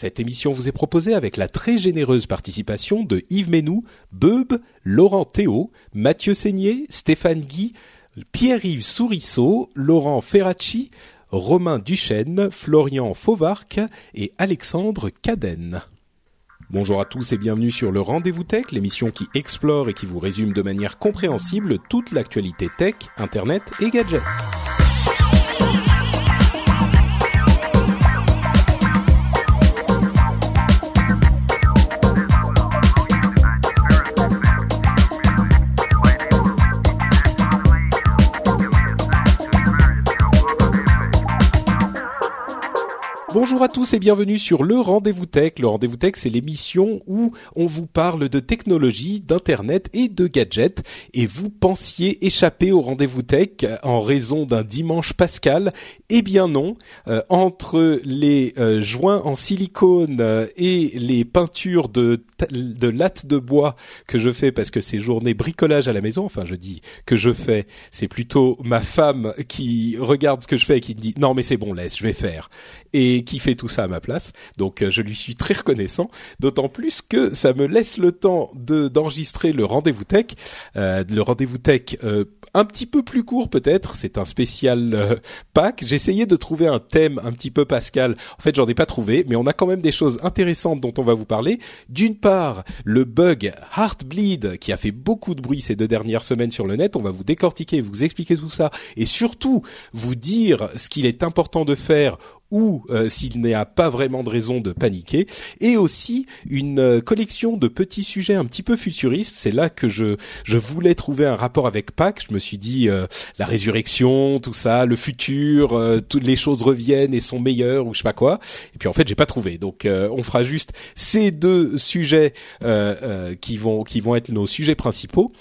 Cette émission vous est proposée avec la très généreuse participation de Yves Ménou, Beub, Laurent Théo, Mathieu Seigné, Stéphane Guy, Pierre-Yves Sourisseau, Laurent Ferracci, Romain Duchesne, Florian Fauvarc et Alexandre Cadenne. Bonjour à tous et bienvenue sur le Rendez-vous Tech, l'émission qui explore et qui vous résume de manière compréhensible toute l'actualité tech, internet et gadgets. Bonjour à tous et bienvenue sur le Rendez-vous Tech. Le Rendez-vous Tech, c'est l'émission où on vous parle de technologie, d'internet et de gadgets. Et vous pensiez échapper au Rendez-vous Tech en raison d'un dimanche pascal? Eh bien non. Euh, entre les euh, joints en silicone euh, et les peintures de de lattes de bois que je fais parce que c'est journée bricolage à la maison. Enfin, je dis que je fais. C'est plutôt ma femme qui regarde ce que je fais et qui dit non mais c'est bon laisse, je vais faire. Et qui fait tout ça à ma place. Donc euh, je lui suis très reconnaissant, d'autant plus que ça me laisse le temps de d'enregistrer le rendez-vous tech, euh, le rendez-vous tech euh, un petit peu plus court peut-être. C'est un spécial euh, pack. J'ai essayé de trouver un thème un petit peu Pascal. En fait, j'en ai pas trouvé, mais on a quand même des choses intéressantes dont on va vous parler. D'une part, le bug Heartbleed qui a fait beaucoup de bruit ces deux dernières semaines sur le net. On va vous décortiquer, vous expliquer tout ça, et surtout vous dire ce qu'il est important de faire ou euh, s'il n'y a pas vraiment de raison de paniquer, et aussi une euh, collection de petits sujets un petit peu futuristes. C'est là que je je voulais trouver un rapport avec Pâques. Je me suis dit euh, la résurrection, tout ça, le futur, euh, toutes les choses reviennent et sont meilleures ou je sais pas quoi. Et puis en fait j'ai pas trouvé. Donc euh, on fera juste ces deux sujets qui vont qui vont être nos sujets principaux.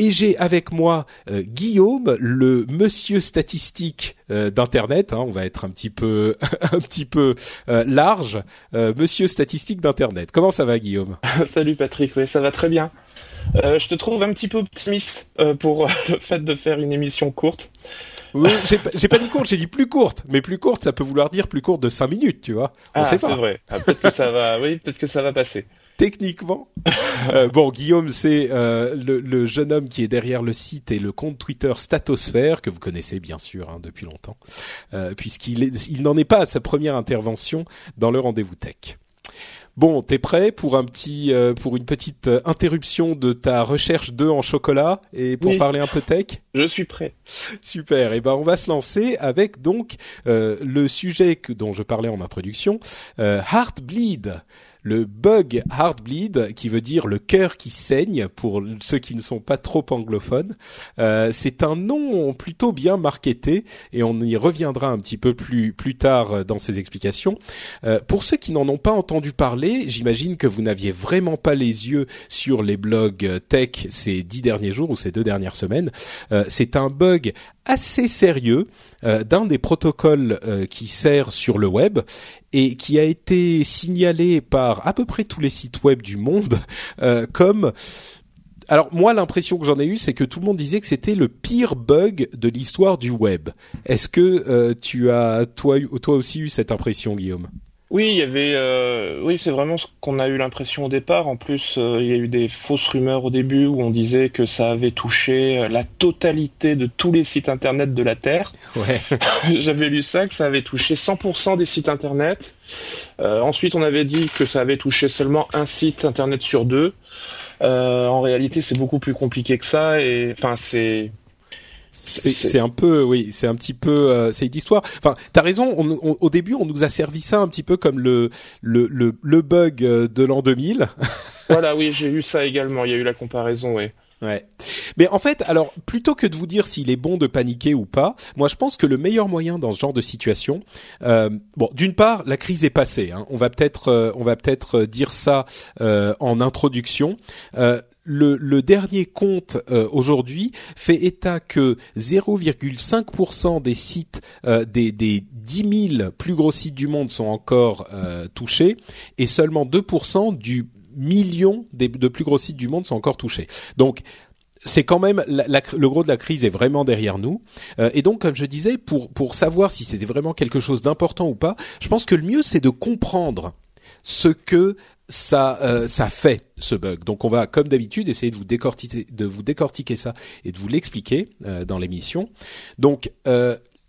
Et j'ai avec moi Guillaume, le monsieur statistique d'internet. Hein, on va être un petit peu un petit peu large, monsieur statistique d'internet. Comment ça va Guillaume? Salut Patrick, oui ça va très bien. Euh, je te trouve un petit peu optimiste euh, pour le fait de faire une émission courte. Oui, j'ai pas dit courte, j'ai dit plus courte. Mais plus courte, ça peut vouloir dire plus courte de 5 minutes, tu vois. On ah, c'est vrai. Ah, peut-être que ça va, oui, peut-être que ça va passer. Techniquement. euh, bon, Guillaume, c'est euh, le, le, jeune homme qui est derrière le site et le compte Twitter Statosphère, que vous connaissez bien sûr hein, depuis longtemps, euh, puisqu'il il n'en est pas à sa première intervention dans le rendez-vous tech. Bon, t'es prêt pour un petit, euh, pour une petite interruption de ta recherche d'œufs en chocolat et pour Oui. parler un peu tech? Je suis prêt. Super. Et ben on va se lancer avec donc euh, le sujet que, dont je parlais en introduction, euh, Heartbleed. Le bug Heartbleed, qui veut dire le cœur qui saigne pour ceux qui ne sont pas trop anglophones. Euh, c'est un nom plutôt bien marketé et on y reviendra un petit peu plus plus tard dans ces explications. Euh, pour ceux qui n'en ont pas entendu parler, j'imagine que vous n'aviez vraiment pas les yeux sur les blogs tech ces dix derniers jours ou ces deux dernières semaines. Euh, c'est un bug assez sérieux euh, d'un des protocoles euh, qui sert sur le web et qui a été signalé par à peu près tous les sites web du monde euh, comme alors moi l'impression que j'en ai eue c'est que tout le monde disait que c'était le pire bug de l'histoire du web. Est-ce que tu as toi toi aussi eu cette impression Guillaume? Oui, il y avait, euh, oui, c'est vraiment ce qu'on a eu l'impression au départ. En plus, euh, il y a eu des fausses rumeurs au début où on disait que ça avait touché euh, la totalité de tous les sites internet de la Terre. Ouais. J'avais lu ça, que ça avait touché 100% des sites internet. Euh, ensuite, on avait dit que ça avait touché seulement un site internet sur deux. Euh, en réalité, c'est beaucoup plus compliqué que ça. Et enfin, c'est C'est un peu, oui, c'est un petit peu, euh, c'est une histoire. Enfin, t'as raison. On, on- au début, on nous a servi ça un petit peu comme le le le, le bug euh, de l'an 2000. voilà, oui, j'ai eu ça également. Il y a eu la comparaison, oui. Ouais. Mais en fait, alors plutôt que de vous dire s'il est bon de paniquer ou pas, moi je pense que le meilleur moyen dans ce genre de situation, euh, bon, d'une part, la crise est passée. Hein. On va peut-être, euh, on va peut-être dire ça euh, en introduction. Euh, le, le, dernier compte euh, aujourd'hui fait état que 0,5% des sites euh, des, des 10 000 plus gros sites du monde sont encore euh, touchés et seulement 2% du millions de plus gros sites du monde sont encore touchés. Donc c'est quand même le gros de la crise est vraiment derrière nous. Euh, et donc comme je disais pour pour savoir si c'était vraiment quelque chose d'important ou pas je pense que le mieux c'est de comprendre ce que ça euh, ça fait ce bug. Donc on va comme d'habitude essayer de vous décortiquer ça et de vous l'expliquer euh, dans l'émission. Donc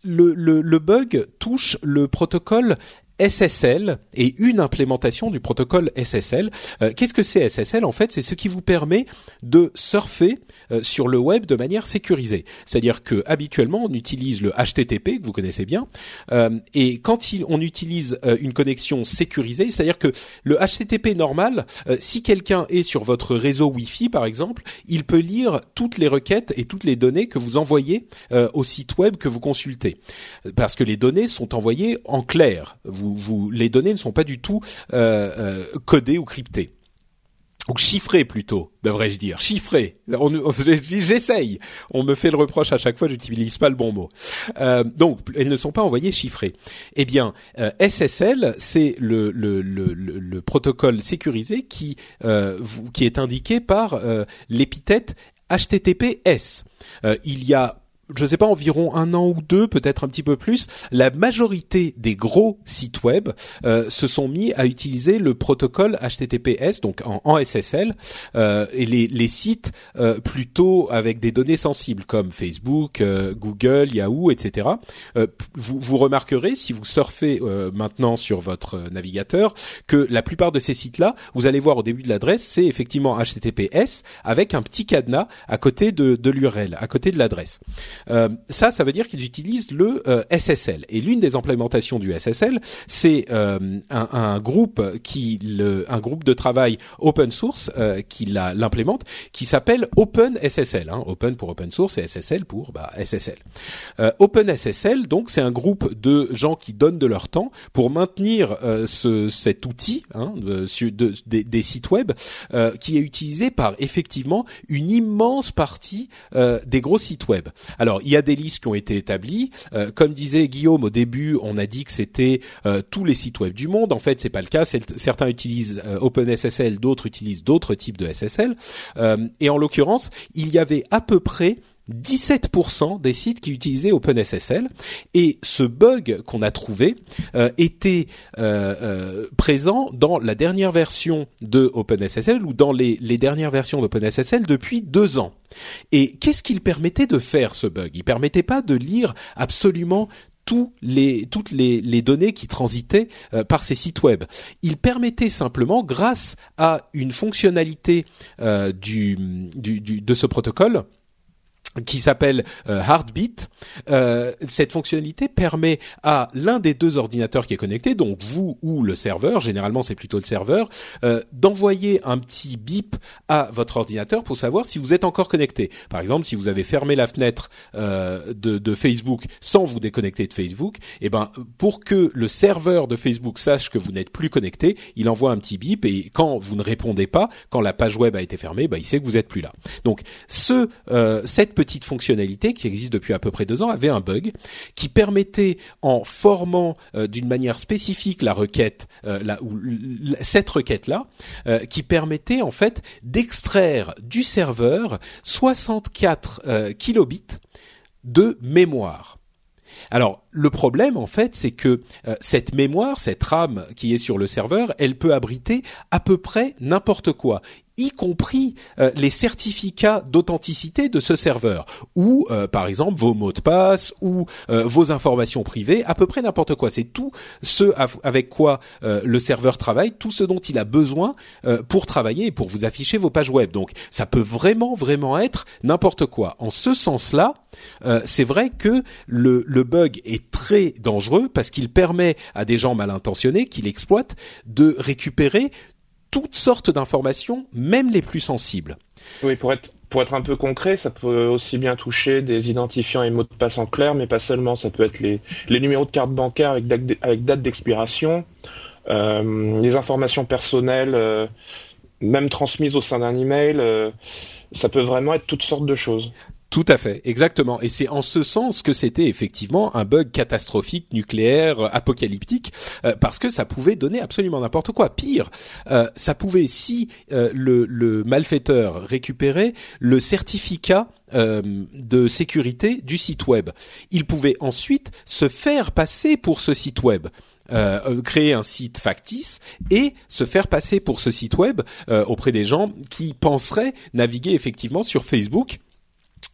le, le bug touche le protocole SSL et une implémentation du protocole SSL. Euh, Qu'est-ce que c'est SSL En fait, c'est ce qui vous permet de surfer euh, sur le web de manière sécurisée. C'est-à-dire que habituellement, on utilise le HTTP que vous connaissez bien, euh, et quand il, on utilise euh, une connexion sécurisée, c'est-à-dire que le HTTP normal, euh, si quelqu'un est sur votre réseau Wi-Fi par exemple, il peut lire toutes les requêtes et toutes les données que vous envoyez euh, au site web que vous consultez, parce que les données sont envoyées en clair. Vous, les données ne sont pas du tout euh, euh, codées ou cryptées. Donc chiffrées plutôt, devrais-je dire. Chiffrées. J'essaye. On me fait le reproche à chaque fois, j'utilise pas le bon mot. Euh, donc, elles ne sont pas envoyées chiffrées. Eh bien, SSL, c'est le, le, le, le, protocole sécurisé qui, qui est indiqué par l'épithète HTTPS. il y a je sais pas, environ un an ou deux, peut-être un petit peu plus, la majorité des gros sites web euh, se sont mis à utiliser le protocole HTTPS, donc en, en SSL, euh, et les, les sites euh, plutôt avec des données sensibles comme Facebook, euh, Google, Yahoo, etc. Euh, vous, vous, remarquerez si vous surfez euh, maintenant sur votre navigateur que la plupart de ces sites-là, vous allez voir au début de l'adresse, c'est effectivement HTTPS avec un petit cadenas à côté de, de l'URL, à côté de l'adresse. Euh, ça, ça veut dire qu'ils utilisent le euh, SSL. Et l'une des implémentations du SSL, c'est euh, un, un, groupe qui, le, un groupe de travail open source qui l'implémente, qui s'appelle OpenSSL. Hein, open pour open source et SSL pour bah, SSL. OpenSSL, donc, c'est un groupe de gens qui donnent de leur temps pour maintenir ce, cet outil hein, de, de, de, des sites web qui est utilisé par effectivement une immense partie des gros sites web. Alors il y a des listes qui ont été établies. Euh, comme disait Guillaume au début, on a dit que c'était euh, tous les sites web du monde. En fait, c'est pas le cas. Certains utilisent euh, OpenSSL, d'autres utilisent d'autres types de SSL. Et en l'occurrence, il y avait à peu près 17% des sites qui utilisaient OpenSSL et ce bug qu'on a trouvé euh, était euh, euh, présent dans la dernière version de OpenSSL ou dans les, dernières versions d'OpenSSL depuis deux ans. Et qu'est-ce qu'il permettait de faire ce bug? Il permettait pas de lire absolument tous les, toutes les, données qui transitaient par ces sites web. Il permettait simplement, grâce à une fonctionnalité du, de ce protocole, qui s'appelle euh, Heartbeat. Euh, cette fonctionnalité permet à l'un des deux ordinateurs qui est connecté, donc vous ou le serveur, généralement c'est plutôt le serveur, euh, d'envoyer un petit bip à votre ordinateur pour savoir si vous êtes encore connecté. Par exemple, si vous avez fermé la fenêtre euh, de, Facebook sans vous déconnecter de Facebook, eh ben pour que le serveur de Facebook sache que vous n'êtes plus connecté, il envoie un petit bip et quand vous ne répondez pas, quand la page web a été fermée, ben, il sait que vous êtes plus là. Donc ce cette petite fonctionnalité qui existe depuis à peu près deux ans avait un bug qui permettait, en formant euh, d'une manière spécifique la requête, euh, cette requête-là, euh, qui permettait en fait d'extraire du serveur 64 kilobits de mémoire. Alors le problème en fait, c'est que cette mémoire, cette RAM qui est sur le serveur, elle peut abriter à peu près n'importe quoi y compris euh, les certificats d'authenticité de ce serveur, ou euh, par exemple vos mots de passe, ou euh, vos informations privées, à peu près n'importe quoi. C'est tout ce avec quoi le serveur travaille, tout ce dont il a besoin pour travailler et pour vous afficher vos pages web. Donc ça peut vraiment, vraiment être n'importe quoi. En ce sens-là, c'est vrai que le, le bug est très dangereux parce qu'il permet à des gens mal intentionnés qui l'exploitent de récupérer toutes sortes d'informations, même les plus sensibles. Oui, pour être pour être un peu concret, ça peut aussi bien toucher des identifiants et mots de passe en clair, mais pas seulement. Ça peut être les, les numéros de carte bancaire avec date, d'expiration, euh, les informations personnelles, euh, même transmises au sein d'un email. Euh, ça peut vraiment être toutes sortes de choses. Tout à fait, exactement. Et c'est en ce sens que c'était effectivement un bug catastrophique, nucléaire, apocalyptique, euh, parce que ça pouvait donner absolument n'importe quoi. Pire, euh, ça pouvait, si euh, le, malfaiteur récupérait le certificat de sécurité du site web, il pouvait ensuite se faire passer pour ce site web. créer un site factice et se faire passer pour ce site web auprès des gens qui penseraient naviguer effectivement sur Facebook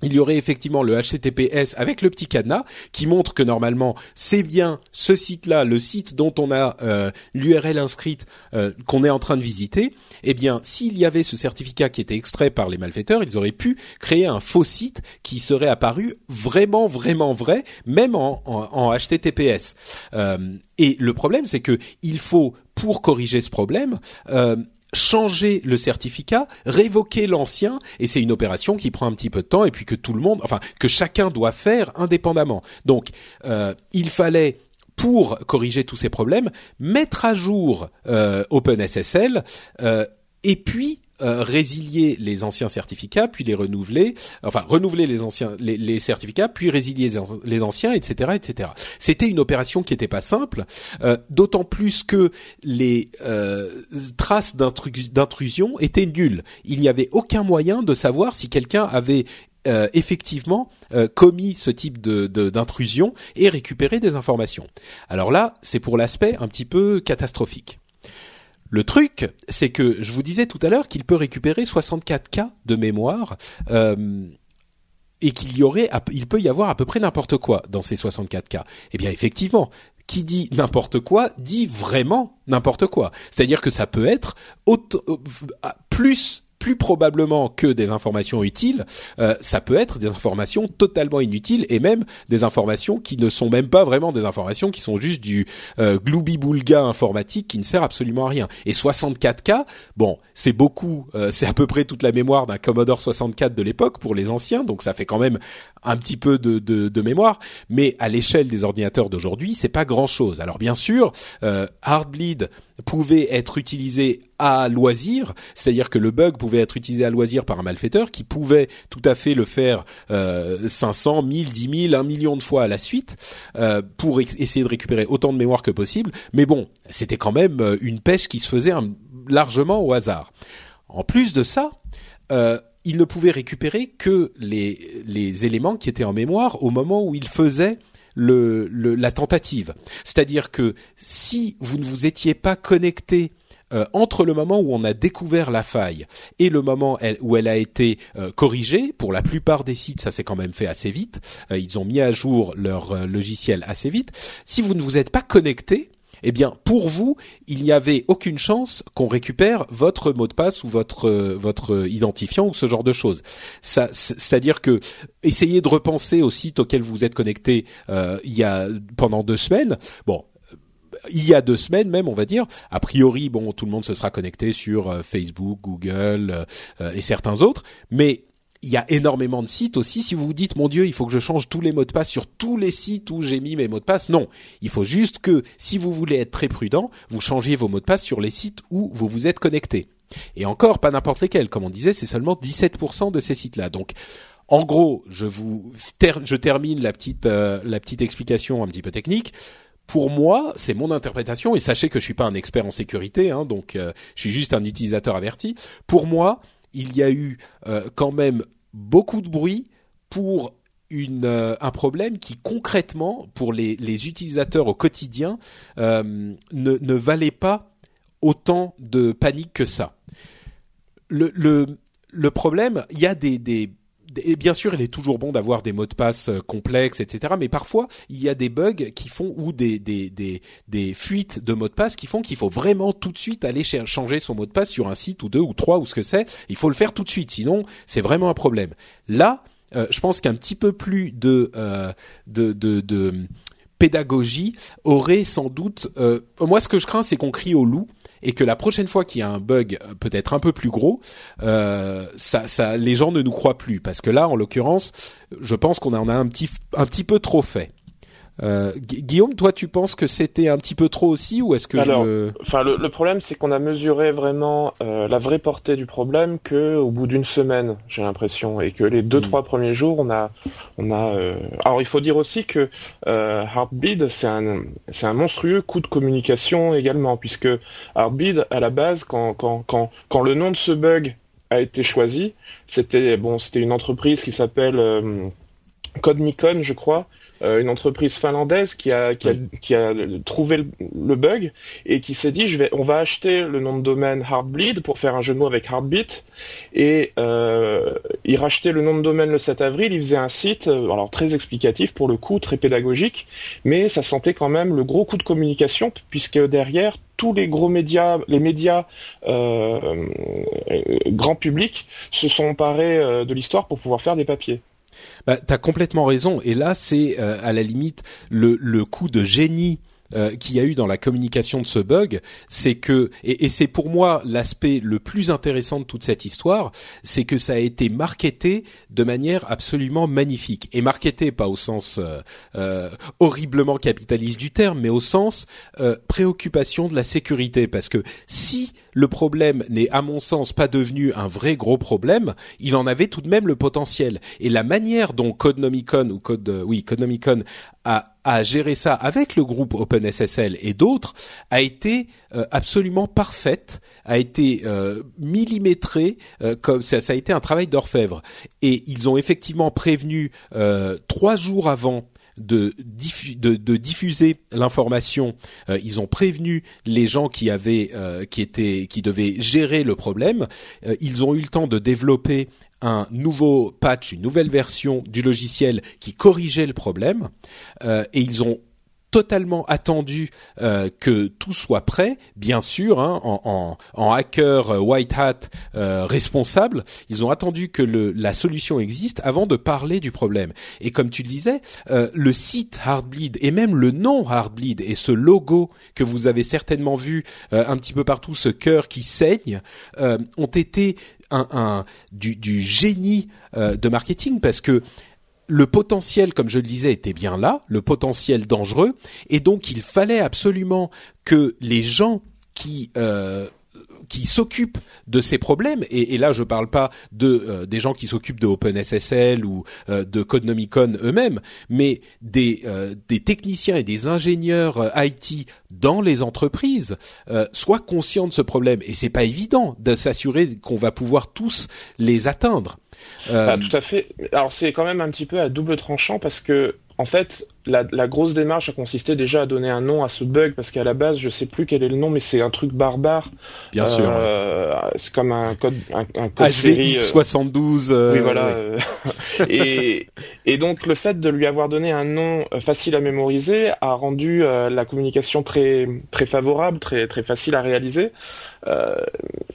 il y aurait effectivement le HTTPS avec le petit cadenas qui montre que normalement c'est bien ce site-là, le site dont on a euh, l'URL inscrite euh, qu'on est en train de visiter. Eh bien, s'il y avait ce certificat qui était extrait par les malfaiteurs, ils auraient pu créer un faux site qui serait apparu vraiment, vraiment vrai, même en, en, HTTPS. Euh, et le problème, c'est que il faut pour corriger ce problème changer le certificat, révoquer l'ancien, et c'est une opération qui prend un petit peu de temps, et puis que tout le monde, enfin que chacun doit faire indépendamment. Donc, euh, il fallait pour corriger tous ces problèmes, mettre à jour euh, OpenSSL euh, et puis euh, résilier les anciens certificats, puis les renouveler, enfin renouveler les anciens les, certificats, puis résilier les anciens, etc., etc. C'était une opération qui n'était pas simple, euh, d'autant plus que les euh, traces d'intrusion étaient nulles. Il n'y avait aucun moyen de savoir si quelqu'un avait effectivement commis ce type de d'intrusion et récupéré des informations. Alors là, c'est pour l'aspect un petit peu catastrophique. Le truc, c'est que je vous disais tout à l'heure qu'il peut récupérer 64 k de mémoire euh, et qu'il y aurait, il peut y avoir à peu près n'importe quoi dans ces 64 k. Eh bien, effectivement, qui dit n'importe quoi dit vraiment n'importe quoi. C'est-à-dire que ça peut être euh, plus plus probablement que des informations utiles, euh, ça peut être des informations totalement inutiles et même des informations qui ne sont même pas vraiment des informations, qui sont juste du euh, informatique qui ne sert absolument à rien. Et 64K, bon, c'est beaucoup, euh, c'est à peu près toute la mémoire d'un Commodore 64 de l'époque pour les anciens, donc ça fait quand même un petit peu de, mémoire, mais à l'échelle des ordinateurs d'aujourd'hui, c'est pas grand-chose. Alors bien sûr, euh, Heartbleed pouvait être utilisé à loisir, c'est-à-dire que le bug pouvait être utilisé à loisir par un malfaiteur qui pouvait tout à fait le faire euh, 500, 1000, 10 000, 1 million de fois à la suite euh, pour essayer de récupérer autant de mémoire que possible. Mais bon, c'était quand même euh, une pêche qui se faisait largement au hasard. En plus de ça, euh, il ne pouvait récupérer que les, éléments qui étaient en mémoire au moment où il faisait la tentative. C'est-à-dire que si vous ne vous étiez pas connecté euh, entre le moment où on a découvert la faille et le moment où elle a été euh, corrigée, pour la plupart des sites, ça s'est quand même fait assez vite. Euh, ils ont mis à jour leur logiciel assez vite. Si vous ne vous êtes pas connecté, eh bien pour vous, il n'y avait aucune chance qu'on récupère votre mot de passe ou votre votre identifiant ou ce genre de choses. C'est-à-dire que essayez de repenser au site auquel vous êtes connecté euh, il y a pendant deux semaines. Bon, il y a deux semaines même, on va dire. A priori, bon, tout le monde se sera connecté sur euh, Facebook, Google euh, et certains autres, mais il y a énormément de sites aussi. Si vous vous dites, mon Dieu, il faut que je change tous les mots de passe sur tous les sites où j'ai mis mes mots de passe, non. Il faut juste que, si vous voulez être très prudent, vous changiez vos mots de passe sur les sites où vous vous êtes connecté. Et encore, pas n'importe lesquels. Comme on disait, c'est seulement 17% de ces sites-là. Donc, en gros, je vous je termine la petite euh, la petite explication un petit peu technique. Pour moi, c'est mon interprétation et sachez que je suis pas un expert en sécurité, hein, donc euh, je suis juste un utilisateur averti. Pour moi, il y a eu euh, quand même beaucoup de bruit pour une, euh, un problème qui concrètement, pour les, les utilisateurs au quotidien, euh, ne, ne valait pas autant de panique que ça. Le, le, le problème, il y a des, des, et bien sûr, il est toujours bon d'avoir des mots de passe euh, complexes, etc. Mais parfois, il y a des bugs qui font ou des des des, des fuites de mots de passe qui font qu'il faut vraiment tout de suite aller changer son mot de passe sur un site ou deux ou trois ou ce que c'est. Il faut le faire tout de suite, sinon c'est vraiment un problème. Là, euh, je pense qu'un petit peu plus de euh, de, de, de pédagogie aurait sans doute. moi, ce que je crains, c'est qu'on crie au loup et que la prochaine fois qu'il y a un bug peut-être un peu plus gros, ça, les gens ne nous croient plus parce que là, en l'occurrence, je pense qu'on en a un petit, un petit peu trop fait. Euh, Guillaume, toi, tu penses que c'était un petit peu trop aussi, ou est-ce que Alors, enfin, le, problème, c'est qu'on a mesuré vraiment euh, la vraie portée du problème que au bout d'une semaine, j'ai l'impression, et que les deux hmm. trois premiers jours, on a, on a. Euh, alors, il faut dire aussi que Heartbeat, c'est un, c'est un monstrueux coup de communication également, puisque Heartbeat, à la base, quand, quand, quand, quand le nom de ce bug a été choisi, c'était bon, c'était une entreprise qui s'appelle CodeMicon, je crois, euh, une entreprise finlandaise qui a, qui a, qui a trouvé le, bug et qui s'est dit je vais, on va acheter le nom de domaine Heartbleed pour faire un jeu de mots avec Heartbeat. Et euh, il rachetait le nom de domaine le 7 avril, il faisait un site euh, alors très explicatif pour le coup, très pédagogique, mais ça sentait quand même le gros coup de communication puisque derrière tous les gros médias, les médias euh, grand public se sont emparés de l'histoire pour pouvoir faire des papiers. Bah, t'as complètement raison. Et là, c'est euh, à la limite le, le coup de génie euh, qu'il y a eu dans la communication de ce bug, c'est que et, et c'est pour moi l'aspect le plus intéressant de toute cette histoire, c'est que ça a été marketé de manière absolument magnifique. Et marketé pas au sens euh, euh horriblement capitaliste du terme, mais au sens euh, préoccupation de la sécurité, parce que si le problème n'est à mon sens pas devenu un vrai gros problème, il en avait tout de même le potentiel. Et la manière dont Codenomicon ou Code oui Codenomicon a, a géré ça avec le groupe OpenSSL et d'autres a été euh, absolument parfaite, a été euh, millimétrée euh, comme ça, ça a été un travail d'orfèvre. Et ils ont effectivement prévenu euh, trois jours avant de, de, diffuser l'information. ils ont prévenu les gens qui avaient, qui étaient, qui devaient gérer le problème. ils ont eu le temps de développer un nouveau patch, une nouvelle version du logiciel qui corrigeait le problème, euh, et ils ont totalement attendu euh, que tout soit prêt, bien sûr, hein, en, en, hacker euh, white hat responsable. Ils ont attendu que le, la solution existe avant de parler du problème. Et comme tu le disais, le site Heartbleed et même le nom Heartbleed et ce logo que vous avez certainement vu un petit peu partout, ce cœur qui saigne, ont été un, du, du, génie euh, de marketing parce que le potentiel, comme je le disais, était bien là, le potentiel dangereux, et donc il fallait absolument que les gens qui euh, qui s'occupent de ces problèmes et, et là je parle pas de euh, des gens qui s'occupent de OpenSSL ou euh, de Codenomicon eux-mêmes, mais des euh, des techniciens et des ingénieurs IT dans les entreprises soient conscients de ce problème et c'est pas évident de s'assurer qu'on va pouvoir tous les atteindre. Ah, tout à fait. Alors c'est quand même un petit peu à double tranchant parce que en fait, la, grosse démarche a consisté déjà à donner un nom à ce bug parce qu'à la base, je sais plus quel est le nom, mais c'est un truc barbare. Bien sûr. Euh, c'est comme un code, un, un code HVX 72. Euh, oui, voilà. et, et donc le fait de lui avoir donné un nom euh, facile à mémoriser a rendu la communication très très favorable, très très facile à réaliser.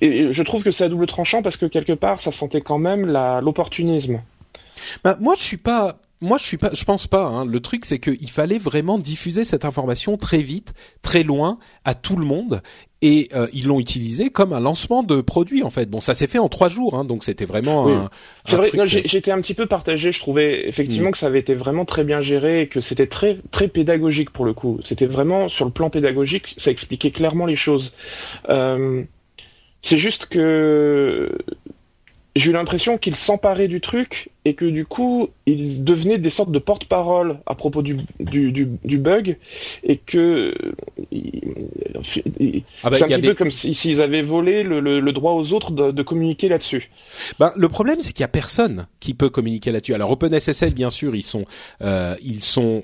et, je trouve que c'est à double tranchant parce que quelque part, ça sentait quand même l'opportunisme. Bah, moi, je suis pas moi je suis pas, je pense pas. Hein. Le truc c'est qu'il fallait vraiment diffuser cette information très vite, très loin, à tout le monde. Et euh, ils l'ont utilisé comme un lancement de produit en fait. Bon, ça s'est fait en trois jours, hein, donc c'était vraiment. Oui. C'est vrai. J'étais un petit peu partagé. Je trouvais effectivement mm. que ça avait été vraiment très bien géré et que c'était très très pédagogique pour le coup. C'était vraiment sur le plan pédagogique, ça expliquait clairement les choses. Euh, c'est juste que j'ai eu l'impression qu'ils s'emparaient du truc et que du coup ils devenaient des sortes de porte-parole à propos du, du, du, bug et que ah bah, c'est un petit peu comme s'ils avaient volé le, le, droit aux autres de, de communiquer là-dessus. Ben, le problème c'est qu'il y a personne qui peut communiquer là-dessus. Alors OpenSSL bien sûr ils sont euh, ils sont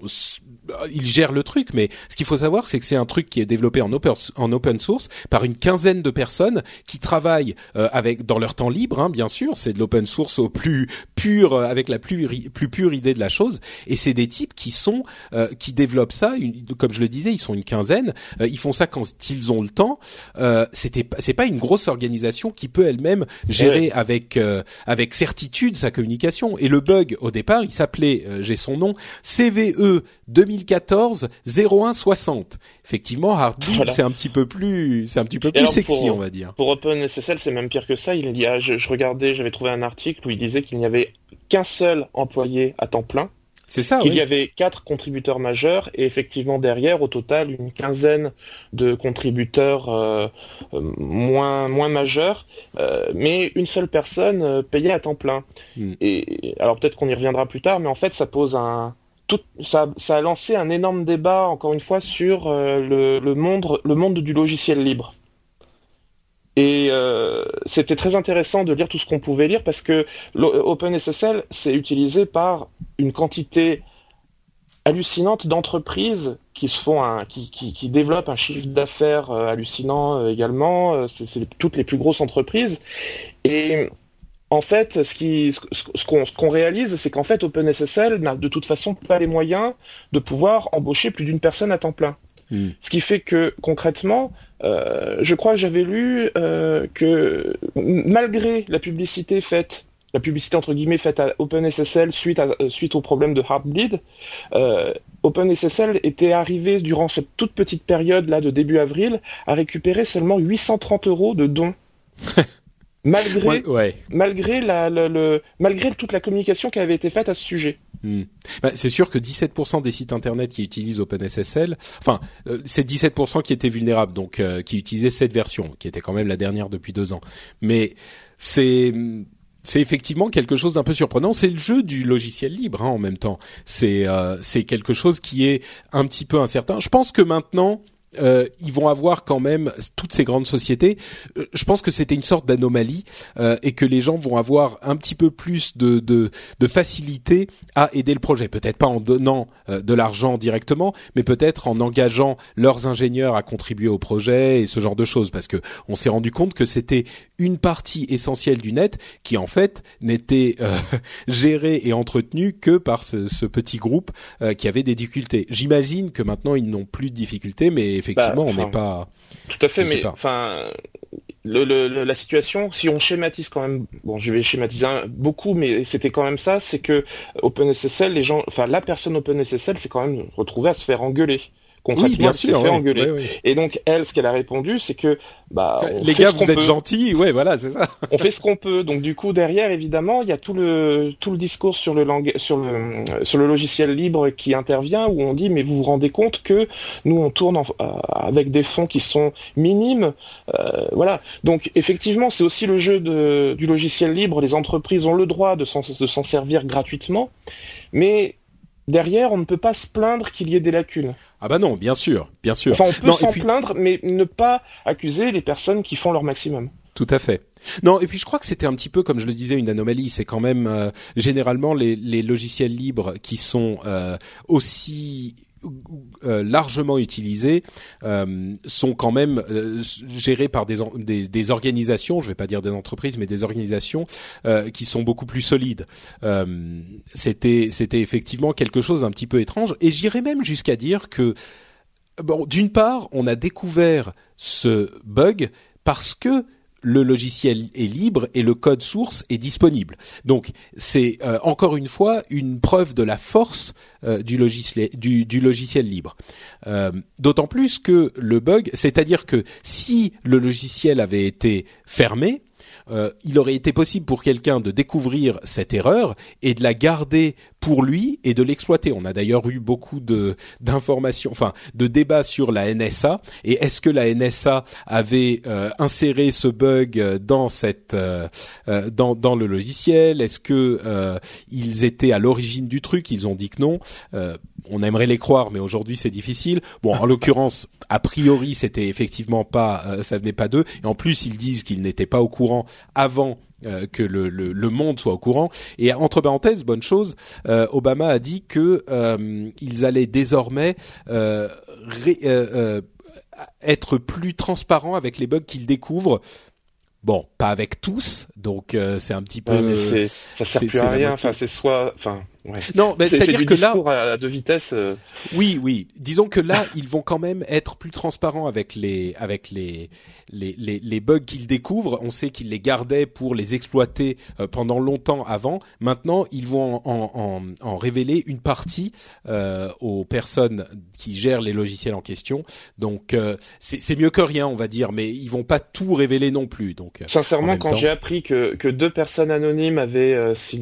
ils gèrent le truc, mais ce qu'il faut savoir, c'est que c'est un truc qui est développé en open, en open source par une quinzaine de personnes qui travaillent euh, avec dans leur temps libre, hein, bien sûr. C'est de l'open source au plus pur, euh, avec la plus plus pure idée de la chose. Et c'est des types qui sont euh, qui développent ça. comme je le disais, ils sont une quinzaine. ils font ça quand ils ont le temps. C'était c'est pas une grosse organisation qui peut elle-même gérer avec avec certitude sa communication. Et le bug au départ, il s'appelait, j'ai son nom, CVE 2000 2014 0160. Effectivement, Heartbleed c'est un petit peu plus, c'est un petit peu plus sexy, on va dire. Pour OpenSSL, c'est même pire que ça. Il y a, je, je regardais, j'avais trouvé un article où il disait qu'il n'y avait qu'un seul employé à temps plein c'est ça. Il y avait quatre contributeurs majeurs et effectivement derrière, au total, une quinzaine de contributeurs euh, euh, moins moins majeurs, euh, mais une seule personne payée à temps plein. Hmm. Et alors peut-être qu'on y reviendra plus tard, mais en fait, ça pose un ça, a lancé un énorme débat encore une fois sur le, le monde du logiciel libre. Et euh, c'était très intéressant de lire tout ce qu'on pouvait lire parce que OpenSSL, c'est utilisé par une quantité hallucinante d'entreprises qui qui, développent un chiffre d'affaires euh, hallucinant euh, également. C'est toutes les plus grosses entreprises. En fait, ce qui, ce, qu'on réalise, c'est qu'en fait, OpenSSL n'a de toute façon pas les moyens de pouvoir embaucher plus d'une personne à temps plein. Hmm. Ce qui fait que concrètement, euh, je crois que j'avais lu euh, que malgré la publicité faite, la publicité entre guillemets faite à OpenSSL suite, à, euh, suite au problème de Heartbleed, OpenSSL était arrivé durant cette toute petite période là de début avril à récupérer seulement 830 euros de dons. malgré, malgré, la, le, malgré toute la communication qui avait été faite à ce sujet. Hmm. Bah, c'est sûr que 17% des sites internet qui utilisent OpenSSL, enfin, euh, c'est 17% qui étaient vulnérables, donc euh, qui utilisaient cette version, qui était quand même la dernière depuis deux ans. Mais c'est c'est effectivement quelque chose d'un peu surprenant. C'est le jeu du logiciel libre hein, en même temps. C'est euh, c'est quelque chose qui est un petit peu incertain. Je pense que maintenant euh, ils vont avoir quand même toutes ces grandes sociétés. Euh, je pense que c'était une sorte d'anomalie euh, et que les gens vont avoir un petit peu plus de, de, de facilité à aider le projet. Peut-être pas en donnant de l'argent directement, mais peut-être en engageant leurs ingénieurs à contribuer au projet et ce genre de choses. Parce que on s'est rendu compte que c'était une partie essentielle du net qui en fait n'était gérée et entretenue que par ce petit groupe qui avait des difficultés. J'imagine que maintenant ils n'ont plus de difficultés, mais effectivement, bah, on n'est pas. Tout à fait, mais enfin, la situation, si on schématise quand même, bon, je vais schématiser beaucoup, mais c'était quand même ça, c'est que OpenSSL, les gens, enfin, la personne OpenSSL, c'est quand même retrouvé à se faire engueuler oui, bien sûr, fait engueuler. Et donc elle, ce qu'elle a répondu, c'est que bah les gars, vous êtes gentils, ouais, voilà, c'est ça. on fait ce qu'on peut. Donc du coup derrière, évidemment, il y a tout le tout le discours sur le langage, sur le sur le logiciel libre qui intervient où on dit mais vous vous rendez compte que nous on tourne euh, avec des fonds qui sont minimes, euh, voilà. Donc effectivement, c'est aussi le jeu de, du logiciel libre. Les entreprises ont le droit de s'en servir gratuitement, mais derrière, on ne peut pas se plaindre qu'il y ait des lacunes. Ah bah non, bien sûr, bien sûr. Enfin, on peut s'en plaindre, mais ne pas accuser les personnes qui font leur maximum. Tout à fait. Non, et puis je crois que c'était un petit peu, comme je le disais, une anomalie. C'est quand même euh, généralement les, les, logiciels libres qui sont euh, aussi euh, largement utilisés euh, sont quand même euh, gérés par des, des, organisations, je vais pas dire des entreprises, mais des organisations qui sont beaucoup plus solides. c'était c'était effectivement quelque chose d'un petit peu étrange, et j'irais même jusqu'à dire que bon, d'une part, on a découvert ce bug parce que le logiciel est libre et le code source est disponible. Donc c'est euh, encore une fois une preuve de la force euh, du, logiciel, libre. Euh, d'autant plus que le bug, c'est-à-dire que si le logiciel avait été fermé, euh, il aurait été possible pour quelqu'un de découvrir cette erreur et de la garder pour lui et de l'exploiter. On a d'ailleurs eu beaucoup de d'informations, enfin de débats sur la NSA et est-ce que la NSA avait euh, inséré ce bug dans cette euh, dans dans le logiciel? Est-ce que ils étaient à l'origine du truc? Ils ont dit que non. On aimerait les croire, mais aujourd'hui c'est difficile. Bon, en l'occurrence, a priori, c'était effectivement pas, ça venait pas d'eux. Et en plus, ils disent qu'ils n'étaient pas au courant avant euh, que le, le, monde soit au courant. Et entre parenthèses, bonne chose, euh, Obama a dit que euh, ils allaient désormais être plus transparents avec les bugs qu'ils découvrent. Bon, pas avec tous, donc c'est un petit peu. ça sert plus à rien. Enfin, c'est soit, enfin, Non, mais c'est-à-dire que là, à deux vitesses. Euh. Oui, oui. Disons que là, ils vont quand même être plus transparents avec les avec les les les, les bugs qu'ils découvrent. On sait qu'ils les gardaient pour les exploiter euh, pendant longtemps avant. Maintenant, ils vont en en, en révéler une partie euh, aux personnes qui gèrent les logiciels en question. Donc euh, c'est mieux que rien, on va dire, mais ils vont pas tout révéler non plus. Donc sincèrement, quand j'ai appris que que deux personnes anonymes avaient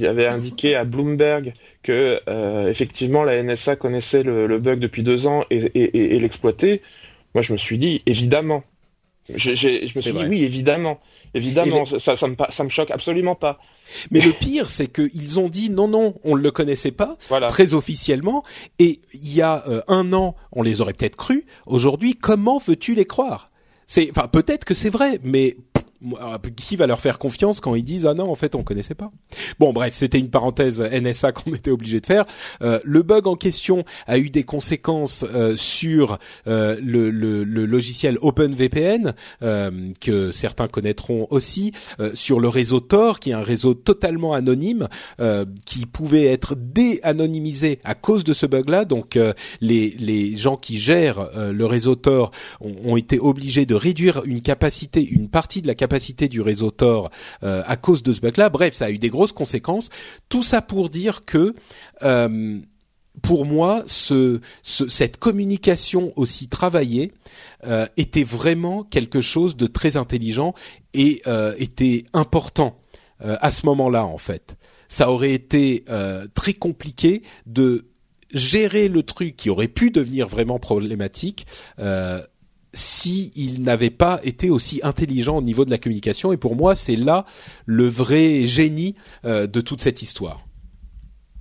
avaient indiqué à Bloomberg que euh, effectivement la NSA connaissait le, bug depuis deux ans et, l'exploitait, moi je me suis dit évidemment. Je, me suis dit oui évidemment, évidemment ça, ça, me, ça me choque absolument pas. Mais le pire, c'est qu'ils ont dit non, non, on ne le connaissait pas, très officiellement, et il y a euh, un an, on les aurait peut-être cru. Aujourd'hui, comment veux-tu les croire? C'est, enfin, peut-être que c'est vrai, mais qui va leur faire confiance quand ils disent ah non en fait on connaissait pas? Bon bref c'était une parenthèse NSA qu'on était obligé de faire. Euh, le bug en question a eu des conséquences euh, sur euh, le, le, le, logiciel OpenVPN euh, que certains connaîtront aussi, euh, sur le réseau Tor qui est un réseau totalement anonyme qui pouvait être dé-anonymisé à cause de ce bug là. Donc les, les gens qui gèrent le réseau Tor ont, ont été obligés de réduire une capacité, une partie de la capacité capacité du réseau Tor euh, à cause de ce bug-là. Bref, ça a eu des grosses conséquences. Tout ça pour dire que euh, pour moi, ce, cette communication aussi travaillée euh, était vraiment quelque chose de très intelligent et était important à ce moment-là en fait. Ça aurait été très compliqué de gérer le truc qui aurait pu devenir vraiment problématique si il n'avait pas été aussi intelligent au niveau de la communication. Et pour moi, c'est là le vrai génie euh, de toute cette histoire.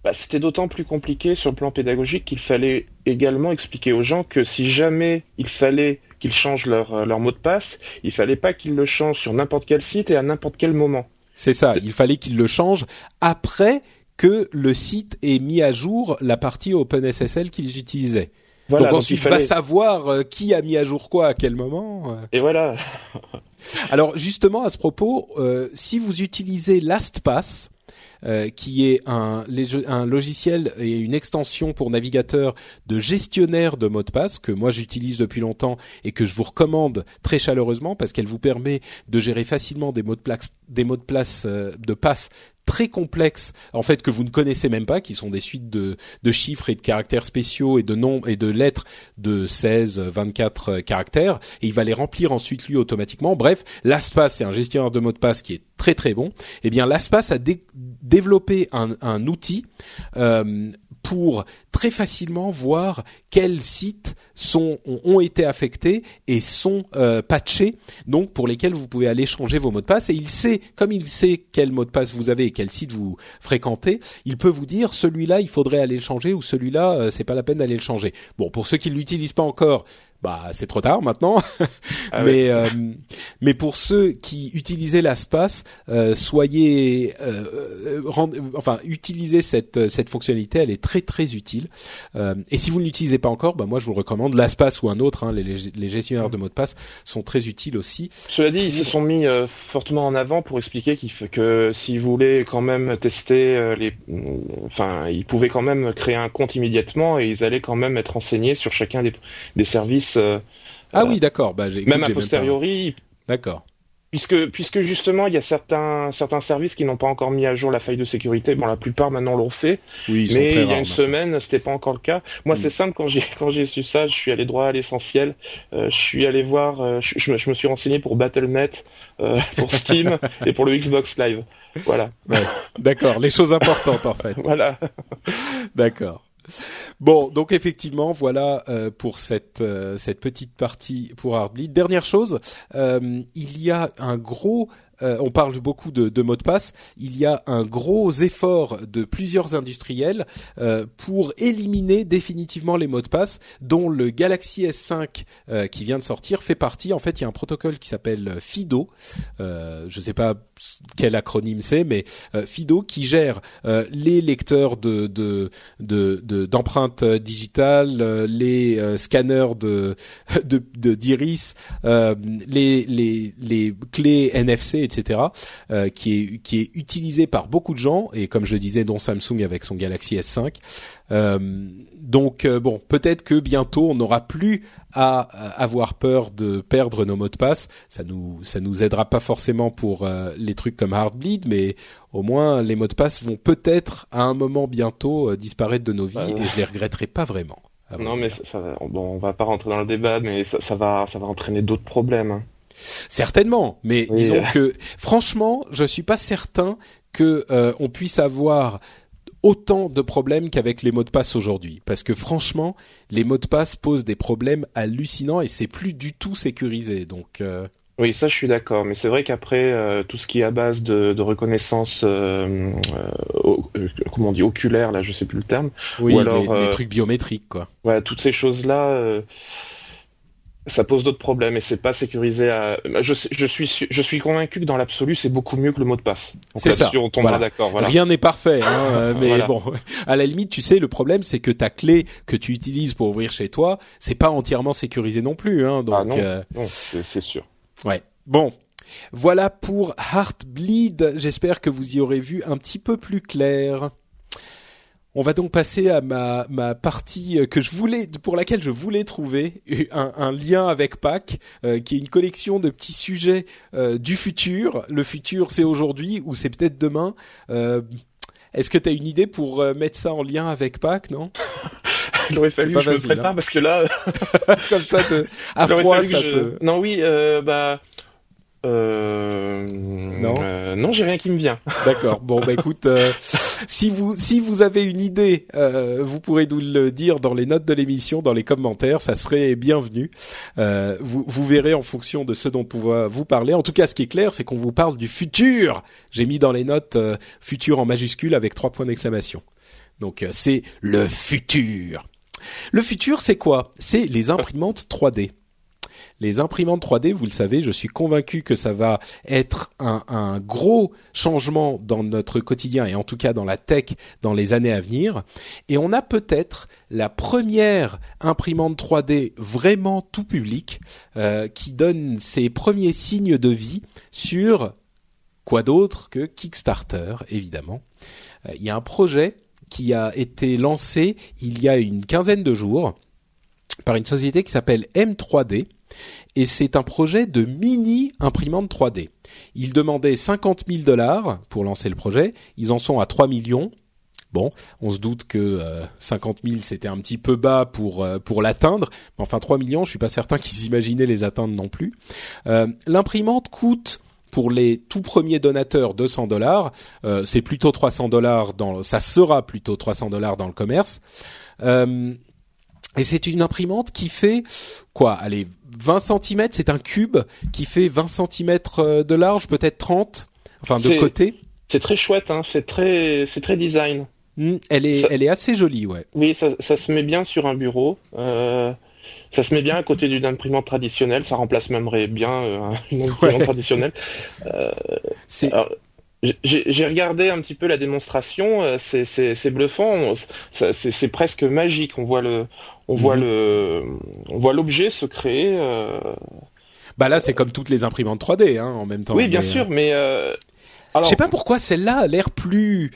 Bah, c'était d'autant plus compliqué sur le plan pédagogique qu'il fallait également expliquer aux gens que si jamais il fallait qu'ils changent leur, euh, leur mot de passe, il fallait pas qu'ils le changent sur n'importe quel site et à n'importe quel moment. C'est ça, il fallait qu'ils le changent après que le site ait mis à jour la partie OpenSSL qu'ils utilisaient. Voilà, donc ensuite, il va savoir euh, qui a mis à jour quoi à quel moment. Euh. Et voilà. Alors justement à ce propos, euh, si vous utilisez LastPass, qui est un, un, logiciel et une extension pour navigateur de gestionnaire de mots de passe que moi j'utilise depuis longtemps et que je vous recommande très chaleureusement parce qu'elle vous permet de gérer facilement des mots de place, des mots de place de passe très complexes en fait que vous ne connaissez même pas, qui sont des suites de, de chiffres et de caractères spéciaux et de noms et de lettres de 16, 24 caractères, il va les remplir ensuite lui automatiquement. Bref, LastPass c'est un gestionnaire de mots de passe qui est très très bon. Eh bien, LastPass a développé un, un outil euh, pour très facilement voir quels sites sont ont, été affectés et sont euh, patchés, donc pour lesquels vous pouvez aller changer vos mots de passe. Et il sait, comme il sait quel mot de passe vous avez et quel site vous fréquentez, il peut vous dire celui-là il faudrait aller le changer ou celui-là euh, c'est pas la peine d'aller le changer. Bon, pour ceux qui l'utilisent pas encore, bah c'est trop tard maintenant. Ah mais euh, mais pour ceux qui utilisaient l'espace, euh, soyez euh, enfin utilisez cette cette fonctionnalité, elle est très très utile. et si vous ne l'utilisez pas encore, bah moi je vous le recommande. L'espace ou un autre, hein, les, les, gestionnaires de mots de passe sont très utiles aussi. Cela dit, ils se sont mis fortement en avant pour expliquer qu'il que s'ils voulaient quand même tester les, enfin ils pouvaient quand même créer un compte immédiatement et ils allaient quand même être renseignés sur chacun des, des services euh, ah oui, d'accord. Bah, même a posteriori. D'accord. Puisque, puisque justement, il y a certains, certains services qui n'ont pas encore mis à jour la faille de sécurité. Bon, la plupart maintenant l'ont fait. Oui, mais il y a une semaine, c'était pas encore le cas. Moi, c'est mm. simple. Quand j'ai, quand j'ai su ça, je suis allé droit à l'essentiel. Euh, je suis allé voir. Euh, je, me, suis renseigné pour Battle.net, pour Steam et pour le Xbox Live. Voilà. D'accord. Les choses importantes en fait. voilà. D'accord. Bon, donc effectivement, voilà euh, pour cette euh, cette petite partie pour Heartbleed. Dernière chose, euh, il y a un gros euh, on parle beaucoup de, mots de passe, il y a un gros effort de plusieurs industriels euh, pour éliminer définitivement les mots de passe, dont le Galaxy S5 euh, qui vient de sortir fait partie. En fait, il y a un protocole qui s'appelle FIDO. je ne sais pas quel acronyme c'est, mais FIDO qui gère les lecteurs de d'empreintes de, digitales, les scanners de d'iris, les clés NFC etc., qui est qui est utilisé par beaucoup de gens et comme je disais, dont Samsung avec son Galaxy S5. donc bon, peut-être que bientôt on n'aura plus à avoir peur de perdre nos mots de passe. Ça nous ça nous aidera pas forcément pour les trucs comme Heartbleed, mais au moins les mots de passe vont peut-être à un moment bientôt disparaître de nos vies bah et je les regretterai pas vraiment. Non, mais ça, bon, on va pas rentrer dans le débat, mais ça, ça va, ça va entraîner d'autres problèmes. Certainement, mais disons que franchement, je suis pas certain que euh, on puisse avoir autant de problèmes qu'avec les mots de passe aujourd'hui, parce que franchement, les mots de passe posent des problèmes hallucinants et c'est plus du tout sécurisé. Donc euh, oui, ça je suis d'accord, mais c'est vrai qu'après euh, tout ce qui est à base de, de reconnaissance, euh, euh, comment on dit, oculaire, là, je sais plus le terme. Oui, ou alors, les, trucs biométriques, quoi. Ouais, toutes ces choses-là, ça pose d'autres problèmes et c'est pas sécurisé. À... Je, je suis je suis convaincu que dans l'absolu, c'est beaucoup mieux que le mot de passe. C'est ça. On tombera d'accord. Voilà. Rien n'est parfait, hein, mais bon, à la limite, tu sais, le problème, c'est que ta clé que tu utilises pour ouvrir chez toi, c'est pas entièrement sécurisé non plus, hein. Donc, ah non, non c'est sûr. Ouais. Bon. Voilà pour Heartbleed. J'espère que vous y aurez vu un petit peu plus clair. On va donc passer à ma, ma partie que je voulais, pour laquelle je voulais trouver un, lien avec Pâques, euh, qui est une collection de petits sujets euh, du futur. Le futur, c'est aujourd'hui ou c'est peut-être demain. Euh, est-ce que tu as une idée pour mettre ça en lien avec Pâques, non? Il aurait fallu que je me prépare hein. parce que là, comme ça, te... à froid, ça te... Non, oui, euh, bah. Euh... Non, euh, non, j'ai rien qui me vient. D'accord. Bon, bah écoute, euh, si vous si vous avez une idée, euh, vous pourrez nous le dire dans les notes de l'émission, dans les commentaires, ça serait bienvenu. vous vous verrez en fonction de ce dont on va vous parler. En tout cas, ce qui est clair, c'est qu'on vous parle du futur. J'ai mis dans les notes futur en majuscule avec trois points d'exclamation. Donc c'est le futur. Le futur, c'est quoi? C'est les imprimantes 3D. Les imprimantes 3D, vous le savez, je suis convaincu que ça va être un, gros changement dans notre quotidien et en tout cas dans la tech dans les années à venir. Et on a peut-être la première imprimante 3D vraiment tout public euh, qui donne ses premiers signes de vie sur quoi d'autre que Kickstarter, évidemment. Euh, il y a un projet qui a été lancé il y a une quinzaine de jours par une société qui s'appelle M3D et c'est un projet de mini imprimante 3D. Ils demandaient 50 000 dollars pour lancer le projet, ils en sont à 3 millions. Bon, on se doute que euh, 50 000 c'était un petit peu bas pour euh, pour l'atteindre, mais enfin 3 millions, je suis pas certain qu'ils imaginaient les atteindre non plus. Euh, l'imprimante coûte pour les tout premiers donateurs 200 dollars, euh, c'est plutôt 300 dollars dans, ça sera plutôt 300 dollars dans le commerce. Euh, et c'est une imprimante qui fait quoi Allez, 20 cm, c'est un cube qui fait 20 cm euh, de large, peut-être 30, enfin de côté. C'est très chouette, hein, c'est très, c'est très design. Hmm, elle est, elle est assez jolie, ouais. Oui, ça, ça, se met bien sur un bureau. Euh, ça se met bien à côté d'une imprimante traditionnelle, ça remplace même bien euh, une imprimante traditionnelle. Euh, j'ai regardé un petit peu la démonstration, euh, c'est bluffant, c'est presque magique. On voit le, on voit mhm. le, on voit l'objet se créer. Euh... Bah là, c'est comme toutes les imprimantes 3D, hein, en même temps. Oui, bien sûr, mais euh... je sais pas pourquoi celle-là a l'air plus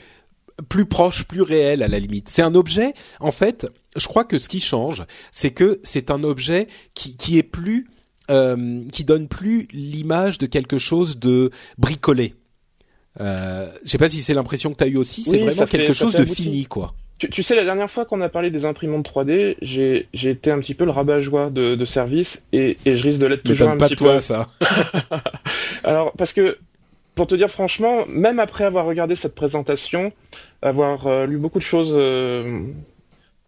plus proche, plus réel à la limite. C'est un objet, en fait, je crois que ce qui change, c'est que c'est un objet qui, qui est plus, euh, qui donne plus l'image de quelque chose de bricolé. Euh, je sais pas si c'est l'impression que tu as eu aussi, c'est vraiment quelque chose de fini, quoi. Tu, sais, la dernière fois qu'on a parlé des imprimantes 3D, j'ai été un petit peu le rabat-joie de, de service et, et je risque de l'être toujours un pas petit toi, peu. ça. Alors, parce que pour te dire franchement, même après avoir regardé cette présentation, avoir euh, lu beaucoup de choses, euh,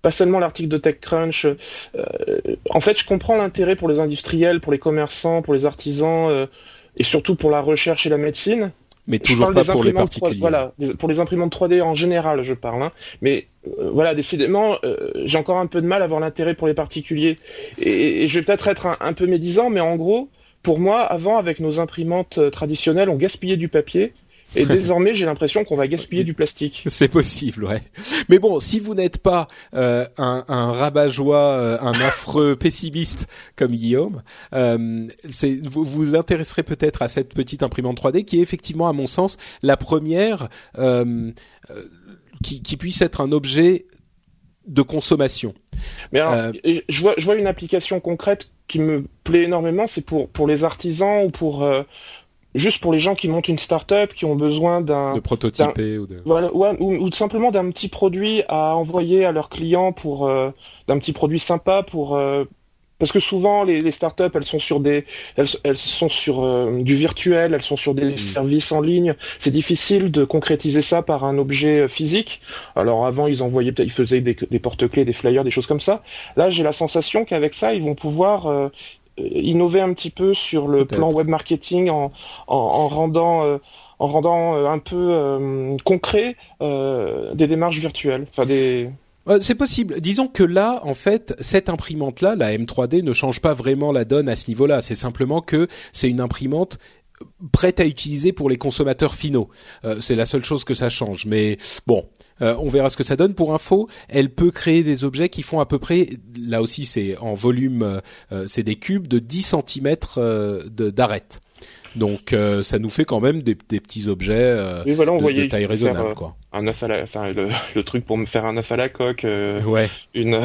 pas seulement l'article de TechCrunch, en fait, je comprends l'intérêt pour les industriels, pour les commerçants, pour les artisans et surtout pour la recherche et la médecine. Mais toujours pas pour les particuliers. voilà, pour les imprimantes 3D en général, je parle. Hein. Mais voilà, décidément, j'ai encore un peu de mal à voir l'intérêt pour les particuliers. Et, je vais peut-être être un, un, peu médisant, mais en gros, pour moi, avant, avec nos imprimantes traditionnelles, on gaspillait du papier Et désormais, j'ai l'impression qu'on va gaspiller du plastique. C'est possible, ouais. Mais bon, si vous n'êtes pas euh, un, un rabat-joie, euh, un affreux pessimiste comme Guillaume, euh, vous vous intéresserez peut-être à cette petite imprimante 3D qui est effectivement, à mon sens, la première euh, euh, qui, qui puisse être un objet de consommation. Mais alors, je vois, je vois une application concrète qui me plaît énormément, c'est pour pour les artisans ou pour juste pour les gens qui montent une start-up, qui ont besoin d'un de prototyper ou de voilà, ou, ou, simplement d'un petit produit à envoyer à leurs clients pour euh, d'un petit produit sympa pour euh, parce que souvent les, les startups elles sont sur des elles, elles sont sur euh, du virtuel, elles sont sur des mm. services en ligne. C'est difficile de concrétiser ça par un objet physique. Alors avant ils envoyaient ils faisaient des, des porte-clés, des flyers, des choses comme ça. Là j'ai la sensation qu'avec ça ils vont pouvoir innover un petit peu sur le plan web marketing en, en, rendant en rendant euh, euh, un peu concret des démarches virtuelles, enfin des c'est possible. Disons que là, en fait, cette imprimante-là, la M3D, ne change pas vraiment la donne à ce niveau-là. C'est simplement que c'est une imprimante prête à utiliser pour les consommateurs finaux. c'est la seule chose que ça change. Mais bon, euh, on verra ce que ça donne. Pour info, elle peut créer des objets qui font à peu près, là aussi c'est en volume, euh, euh, c'est des cubes de 10 cm d'arête. Donc ça nous fait quand même des, petits objets de, taille raisonnable, quoi. Un œuf à la, enfin le, truc pour me faire un œuf à la coque, ouais. une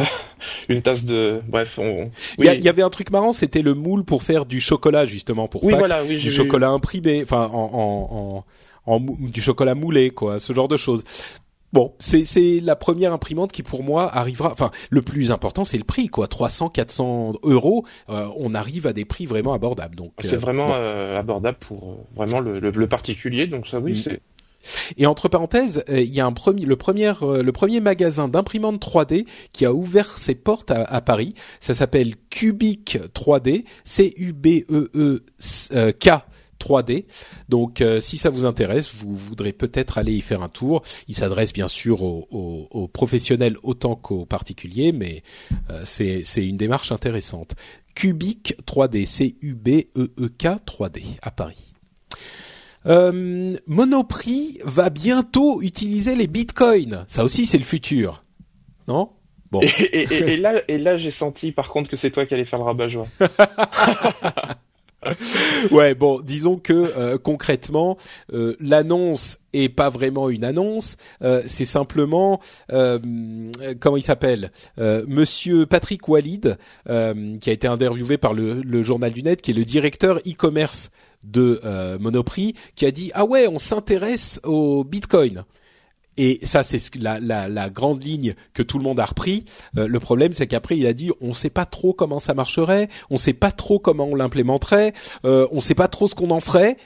une tasse de, bref. On... Il y, avait un truc marrant, c'était le moule pour faire du chocolat justement pour oui, voilà, oui, du chocolat imprimé, enfin en, en, en, du chocolat moulé, quoi, ce genre de choses. Bon, c'est la première imprimante qui pour moi arrivera. Enfin, le plus important c'est le prix quoi, 300, 400 euros. Euh, on arrive à des prix vraiment abordables. Donc c'est euh, vraiment euh, abordable pour vraiment le, particulier. Donc ça oui mm. c'est. Et entre parenthèses, il y a un premier, le premier, le premier magasin d'imprimantes 3D qui a ouvert ses portes à, à Paris. Ça s'appelle Cubic 3D, C U B E E K 3D. Donc euh, si ça vous intéresse, vous voudrez peut-être aller y faire un tour. Il s'adresse bien sûr aux, professionnels autant qu'aux particuliers, mais euh, c'est une démarche intéressante. Cubic 3D, C-U-B-E-E-K 3D à Paris. Euh, Monoprix va bientôt utiliser les bitcoins. Ça aussi, c'est le futur, non? Bon. Et, là, et là, j'ai senti par contre que c'est toi qui allais faire le rabat-joie. ouais, bon, disons que euh, concrètement, euh, l'annonce est pas vraiment une annonce, euh, c'est simplement comment il s'appelle, Monsieur Patrick Walid, qui a été interviewé par le, le, journal du net, qui est le directeur e-commerce de Monoprix, qui a dit ah ouais, on s'intéresse au Bitcoin. Et ça, c'est la, la, la, grande ligne que tout le monde a repris. Euh, le problème, c'est qu'après, il a dit, on ne sait pas trop comment ça marcherait, on ne sait pas trop comment on l'implémenterait, euh, on ne sait pas trop ce qu'on en ferait,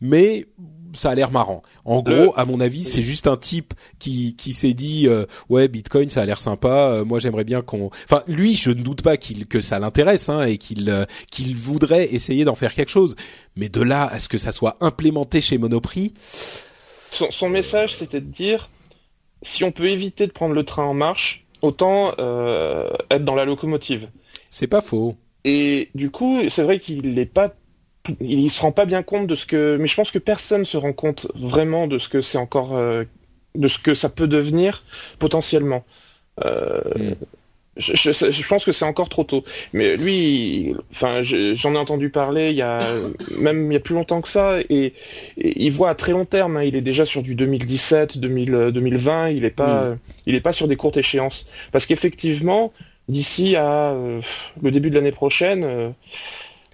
mais ça a l'air marrant. En gros, à mon avis, c'est juste un type qui qui s'est dit euh, ouais Bitcoin ça a l'air sympa. Euh, moi j'aimerais bien qu'on. Enfin lui, je ne doute pas qu'il que ça l'intéresse hein, et qu'il qu'il voudrait essayer d'en faire quelque chose. Mais de là à ce que ça soit implémenté chez Monoprix. Son, son message, c'était de dire si on peut éviter de prendre le train en marche, autant euh, être dans la locomotive. C'est pas faux. Et du coup, c'est vrai qu'il n'est pas, il se rend pas bien compte de ce que, mais je pense que personne se rend compte vraiment de ce que c'est encore, euh, de ce que ça peut devenir potentiellement. Euh, hmm. Je, je, pense que c'est encore trop tôt. Mais lui, enfin, j'en ai entendu parler il y a même il y a plus longtemps que ça, et, il voit à très long terme. Hein, il est déjà sur du 2017, 2000, 2020. Il est pas, mm. il est pas sur des courtes échéances. Parce qu'effectivement, d'ici à euh, le début de l'année prochaine, euh,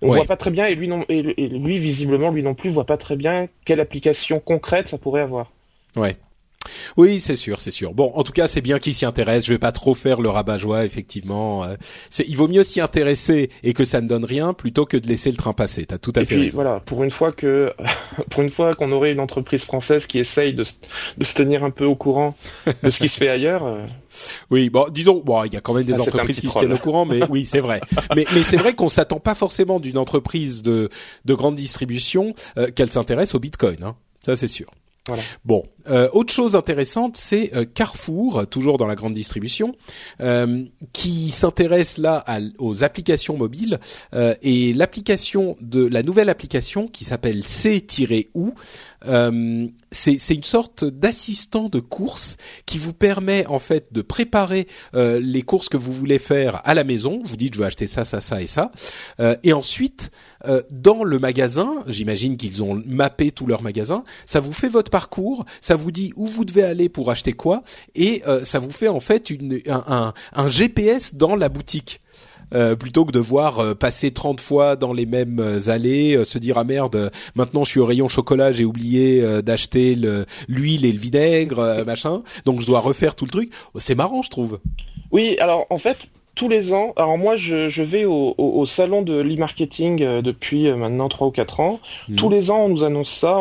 on voit pas très bien, et lui non, et, lui visiblement, lui non plus voit pas très bien quelle application concrète ça pourrait avoir. Ouais. Oui, c'est sûr, c'est sûr. Bon, en tout cas, c'est bien qu'il s'y intéresse. Je vais pas trop faire le rabat-joie, effectivement. Euh, c'est, il vaut mieux s'y intéresser et que ça ne donne rien plutôt que de laisser le train passer. T'as tout à fait raison. Voilà, pour une fois que, pour une fois qu'on aurait une entreprise française qui essaye de, de se tenir un peu au courant de ce qui se fait ailleurs. Euh, oui, bon, disons, bon, il y a quand même des ah, entreprises qui se tiennent au courant, mais oui, c'est vrai. mais, mais c'est vrai qu'on s'attend pas forcément d'une entreprise de, de grande distribution euh, qu'elle s'intéresse au Bitcoin. Hein. Ça, c'est sûr. Voilà. Bon, Euh, autre chose intéressante, c'est euh, Carrefour, toujours dans la grande distribution, euh, qui s'intéresse là aux applications mobiles et l'application de la nouvelle application qui s'appelle C-ou. c'est une sorte d'assistant de course qui vous permet en fait de préparer les courses que vous voulez faire à la maison. Vous dites je vais acheter ça, ça, ça et ça, et ensuite dans le magasin, j'imagine qu'ils ont mappé tout leur magasin, ça vous fait votre parcours, vous dit où vous devez aller pour acheter quoi, et euh, ça vous fait en fait une, un, un, GPS dans la boutique. Euh, plutôt que de voir euh, passer 30 fois dans les mêmes allées, se dire ah merde, maintenant je suis au rayon chocolat, j'ai oublié d'acheter l'huile et le vinaigre, machin, donc je dois refaire tout le truc. C'est marrant, je trouve. Oui, alors en fait, tous les ans, alors moi je, je vais au, au, salon de l'e-marketing depuis maintenant 3 ou 4 ans. Hmm. Tous les ans on nous annonce ça.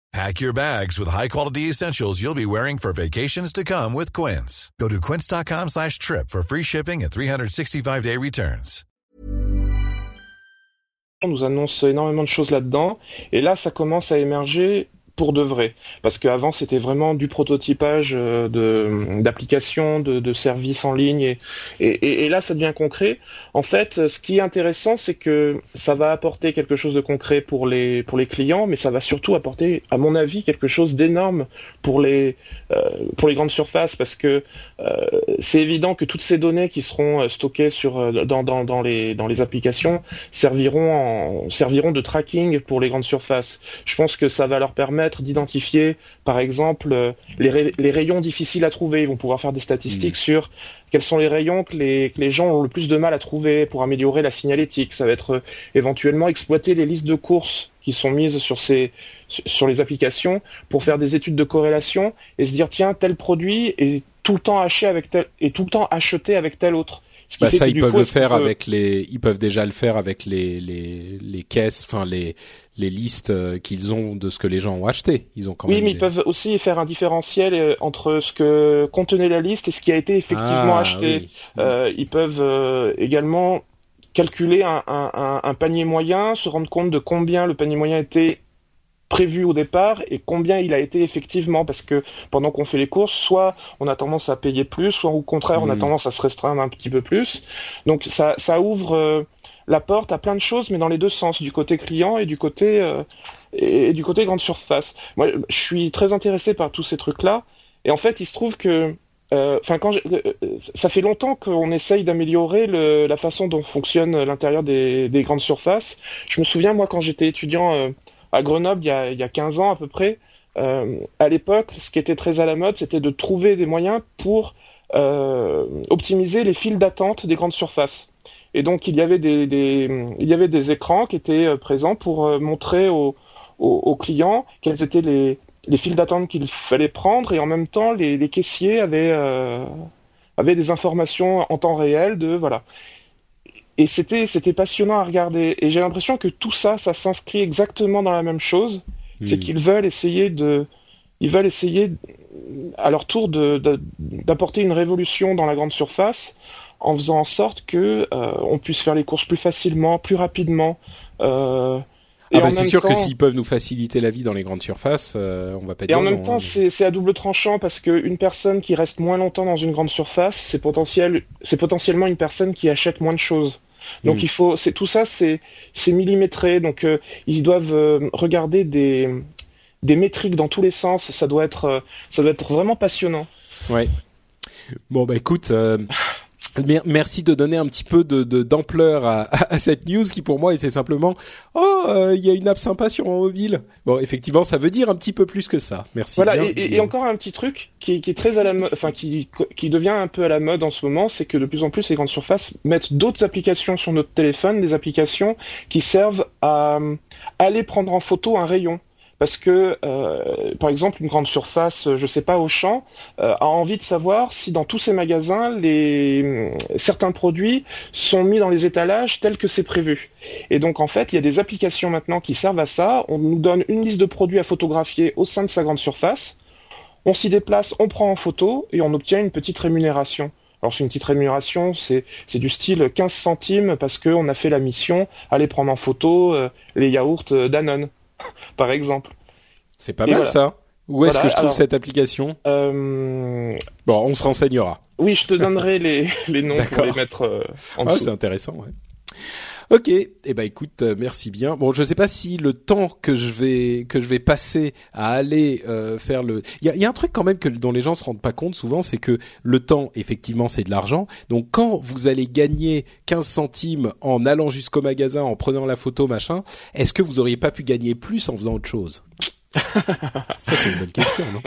Pack your bags with high-quality essentials you'll be wearing for vacations to come with Quince. Go to quince.com slash trip for free shipping and 365-day returns. On nous annonce énormément de choses là-dedans. Et là, ça commence à émerger pour de vrai. Parce qu'avant, c'était vraiment du prototypage euh, d'applications, de, de, services en ligne, et, et, et, là, ça devient concret. En fait, ce qui est intéressant, c'est que ça va apporter quelque chose de concret pour les pour les clients, mais ça va surtout apporter, à mon avis, quelque chose d'énorme pour les euh, pour les grandes surfaces, parce que euh, c'est évident que toutes ces données qui seront stockées sur dans, dans, dans les dans les applications serviront en, serviront de tracking pour les grandes surfaces. Je pense que ça va leur permettre d'identifier, par exemple, euh, les, rayons difficiles à trouver. Ils vont pouvoir faire des statistiques mm. sur quels sont les rayons que les, gens ont le plus de mal à trouver pour améliorer la signalétique. Ça va être euh, éventuellement exploiter les listes de courses qui sont mises sur ces sur les applications pour faire des études de corrélation et se dire tiens tel produit est tout le temps acheté avec tel et tout le temps acheté avec tel autre. Bah ça ils peuvent le faire avec les ils peuvent déjà le faire avec les les les caisses enfin les les listes euh, qu'ils ont de ce que les gens ont acheté. Ils ont quand oui, mais ils peuvent aussi faire un différentiel euh, entre ce que contenait la liste et ce qui a été effectivement ah, acheté. Euh, ils peuvent également calculer un, un, un, panier moyen, se rendre compte de combien le panier moyen était prévu au départ et combien il a été effectivement parce que pendant qu'on fait les courses soit on a tendance à payer plus soit au contraire on a hmm. tendance à se restreindre un petit peu plus donc ça, ça ouvre la porte à plein de choses, mais dans les deux sens, du côté client et du côté euh, et, du côté grande surface. Moi, je suis très intéressé par tous ces trucs-là, et en fait, il se trouve que, euh, enfin, quand euh, ça fait longtemps qu'on essaye d'améliorer la façon dont fonctionne l'intérieur des, grandes surfaces. Je me souviens, moi, quand j'étais étudiant à Grenoble, il y, a, il y a 15 ans à peu près, à l'époque, ce qui était très à la mode, c'était de trouver des moyens pour optimiser les files d'attente des grandes surfaces. Et donc il y avait des, écrans qui étaient euh, présents pour euh, montrer aux, clients quels étaient les, les files d'attente qu'il fallait prendre et en même temps les, caissiers avaient, euh, avaient des informations en temps réel de voilà. Et c'était c'était passionnant à regarder et j'ai l'impression que tout ça ça s'inscrit exactement dans la même chose, c'est hmm. qu'ils veulent essayer de ils veulent essayer à leur tour d'apporter de, une révolution dans la grande surface en faisant en sorte que euh, on puisse faire les courses plus facilement, plus rapidement. Euh, ah bah c'est sûr que s'ils peuvent nous faciliter la vie dans les grandes surfaces, euh, on va pas dire. Et en même temps, hein. c'est à double tranchant parce qu'une personne qui reste moins longtemps dans une grande surface, c'est potentiel, c'est potentiellement une personne qui achète moins de choses. Donc hmm. il faut, c'est tout ça, c'est c'est millimétré. Donc euh, ils doivent euh, regarder des des métriques dans tous les sens. Ça doit être ça doit être vraiment passionnant. Ouais. Bon bah écoute, Merci de donner un petit peu de d'ampleur à, à, cette news qui pour moi était simplement oh euh, il y a une app sympa sur mon mobile. Bon effectivement ça veut dire un petit peu plus que ça. Merci. Voilà et, et, encore un petit truc qui, qui est très à la mode, enfin qui qui devient un peu à la mode en ce moment, c'est que de plus en plus les grandes surfaces mettent d'autres applications sur notre téléphone, des applications qui servent à aller prendre en photo un rayon parce que, euh, par exemple, une grande surface, je sais pas, Auchan, euh, a envie de savoir si dans tous ces magasins, les, certains produits sont mis dans les étalages tels que c'est prévu. Et donc, en fait, il y a des applications maintenant qui servent à ça. On nous donne une liste de produits à photographier au sein de sa grande surface. On s'y déplace, on prend en photo et on obtient une petite rémunération. Alors c'est une petite rémunération, c'est du style 15 centimes parce qu'on a fait la mission, aller prendre en photo euh, les yaourts euh, Danone. Par exemple. C'est pas mal ça. Où est-ce que je trouve cette application euh... Bon, on se renseignera. Oui, je te donnerai les, les noms pour les mettre euh, en ah, c'est intéressant, ouais. Ok, eh ben écoute, euh, merci bien. Bon, je sais pas si le temps que je vais que je vais passer à aller euh, faire le, il y a, y a, un truc quand même que dont les gens se rendent pas compte souvent, c'est que le temps, effectivement, c'est de l'argent. Donc quand vous allez gagner 15 centimes en allant jusqu'au magasin, en prenant la photo, machin, est-ce que vous auriez pas pu gagner plus en faisant autre chose? Ça c'est une bonne question, non?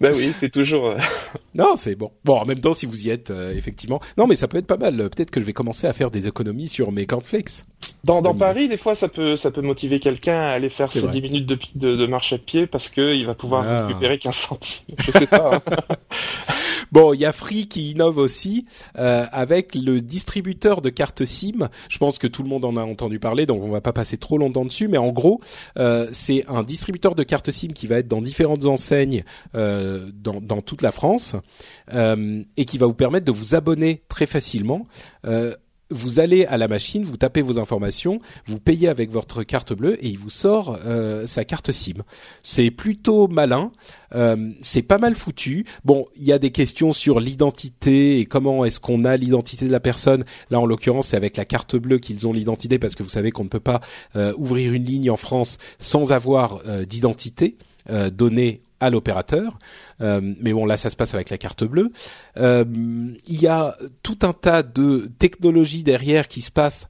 Ben oui, c'est toujours. Euh, non, c'est bon. Bon, en même temps, si vous y êtes, euh, effectivement. Non, mais ça peut être pas mal. Peut-être que je vais commencer à faire des économies sur mes cornflakes. Dans, dans Paris, des fois, ça peut, ça peut motiver quelqu'un à aller faire ses 10 minutes de, de, de, marche à pied parce que il va pouvoir ah. récupérer 15 centimes. Je sais pas. Hein. bon, il y a Free qui innove aussi euh, avec le distributeur de cartes SIM. Je pense que tout le monde en a entendu parler, donc on va pas passer trop longtemps dessus. Mais en gros, euh, c'est un distributeur de cartes SIM qui va être dans différentes enseignes euh, dans, toute la France et qui va vous permettre de vous abonner très facilement. Euh, vous allez à la machine, vous tapez vos informations, vous payez avec votre carte bleue et il vous sort euh, sa carte SIM. C'est plutôt malin, euh, c'est pas mal foutu. Bon, il y a des questions sur l'identité et comment est-ce qu'on a l'identité de la personne. Là, en l'occurrence, c'est avec la carte bleue qu'ils ont l'identité parce que vous savez qu'on ne peut pas euh, ouvrir une ligne en France sans avoir euh, d'identité donnée à l'opérateur. Euh, mais bon, là, ça se passe avec la carte bleue. Euh, il y a tout un tas de technologies derrière qui se passent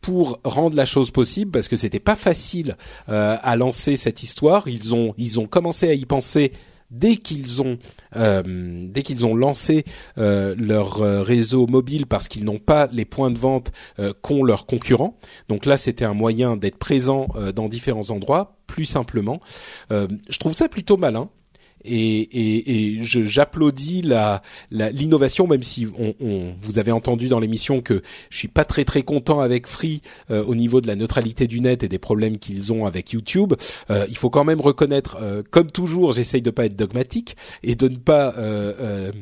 pour rendre la chose possible parce que c'était pas facile euh, à lancer cette histoire. Ils ont ils ont commencé à y penser dès qu'ils ont euh, dès qu'ils ont lancé euh, leur réseau mobile parce qu'ils n'ont pas les points de vente qu'ont leurs concurrents. Donc là, c'était un moyen d'être présent dans différents endroits plus simplement. je trouve ça plutôt malin et, et, et j'applaudis la l'innovation, même si on, on, vous avez entendu dans l'émission que je suis pas très très content avec Free euh, au niveau de la neutralité du net et des problèmes qu'ils ont avec YouTube. Euh, il faut quand même reconnaître, euh, comme toujours, j'essaye de pas être dogmatique et de ne pas euh,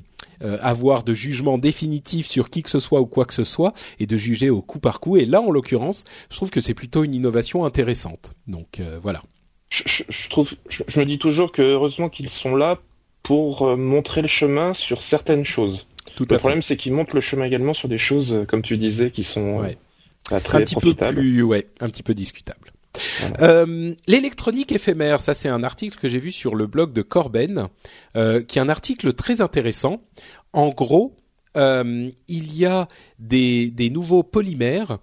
avoir de jugement définitif sur qui que ce soit ou quoi que ce soit et de juger au coup par coup. Et là, en l'occurrence, je trouve que c'est plutôt une innovation intéressante. Donc voilà je, trouve, je, me dis toujours que heureusement qu'ils sont là pour euh, montrer le chemin sur certaines choses. Tout le problème, c'est qu'ils montrent le chemin également sur des choses, euh, comme tu disais, qui sont euh, très un petit peu plus, ouais, un petit peu discutables. Euh, l'électronique éphémère, ça c'est un article que j'ai vu sur le blog de Corben, euh, qui est un article très intéressant. En gros, euh, il y a des, des nouveaux polymères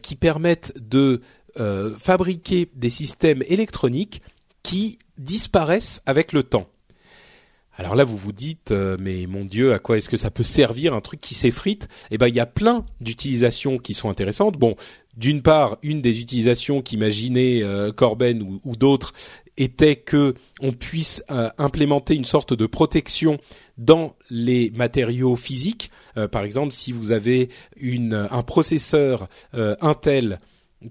qui permettent de euh, fabriquer des systèmes électroniques qui disparaissent avec le temps. Alors là, vous vous dites, euh, mais mon Dieu, à quoi est-ce que ça peut servir un truc qui s'effrite? Eh ben, il y a plein d'utilisations qui sont intéressantes. Bon, d'une part, une des utilisations qu'imaginait euh, Corben ou, d'autres était que on puisse implémenter une sorte de protection dans les matériaux physiques. par exemple, si vous avez un processeur Intel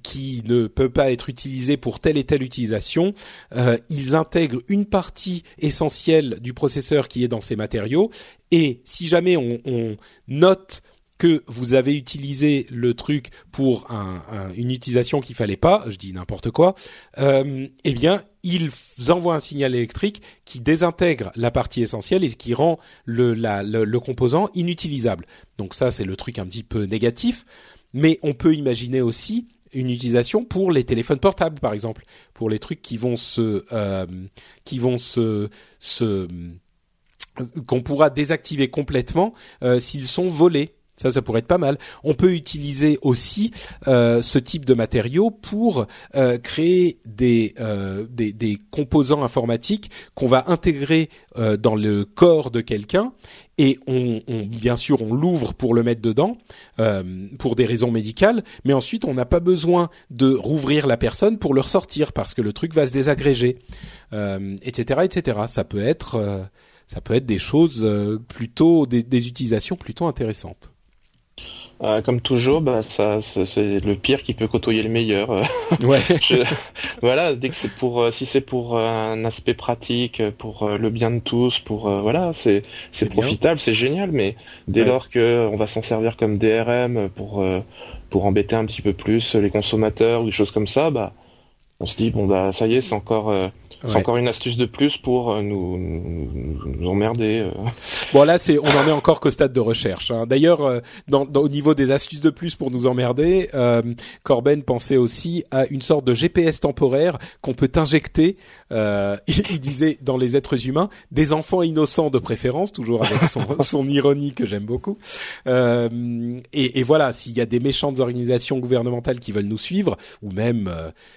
qui ne peut pas être utilisé pour telle et telle utilisation, euh, ils intègrent une partie essentielle du processeur qui est dans ces matériaux. Et si jamais on, on note que vous avez utilisé le truc pour un, une utilisation qu'il fallait pas, je dis n'importe quoi, euh, eh bien ils envoient un signal électrique qui désintègre la partie essentielle et qui rend le, le, le composant inutilisable. Donc ça c'est le truc un petit peu négatif, mais on peut imaginer aussi une utilisation pour les téléphones portables, par exemple, pour les trucs qui vont se, euh, qui vont se, se qu'on pourra désactiver complètement euh, s'ils sont volés. Ça, ça pourrait être pas mal. On peut utiliser aussi euh, ce type de matériaux pour euh, créer des, euh, des, des composants informatiques qu'on va intégrer euh, dans le corps de quelqu'un et on, on, bien sûr on l'ouvre pour le mettre dedans euh, pour des raisons médicales, mais ensuite on n'a pas besoin de rouvrir la personne pour le ressortir parce que le truc va se désagréger, euh, etc., etc. Ça peut être euh, ça peut être des choses euh, plutôt des, des utilisations plutôt intéressantes. Euh, comme toujours, bah, ça, c'est le pire qui peut côtoyer le meilleur. Ouais. je- voilà, dès que c'est pour, euh, si c'est pour euh, un aspect pratique, pour euh, le bien de tous, pour voilà, c'est c'est profitable, c'est génial. Mais dès Ouais. lors que on va s'en servir comme DRM pour pour embêter un petit peu plus les consommateurs ou des choses comme ça, bah on se dit bon bah ça y est, c'est encore euh, c'est Ouais. encore une astuce de plus pour euh, nous, nous, nous- emmerder. euh. Bon là, c'est on en est encore qu'au stade de recherche. hein. D'ailleurs, euh, dans, dans- au niveau des astuces de plus pour nous emmerder, euh, Corben pensait aussi à une sorte de GPS temporaire qu'on peut injecter. Euh, il, il disait dans les êtres humains, des enfants innocents de préférence, toujours avec son, son ironie que j'aime beaucoup. Euh, et, et voilà, s'il y a des méchantes organisations gouvernementales qui veulent nous suivre, ou même,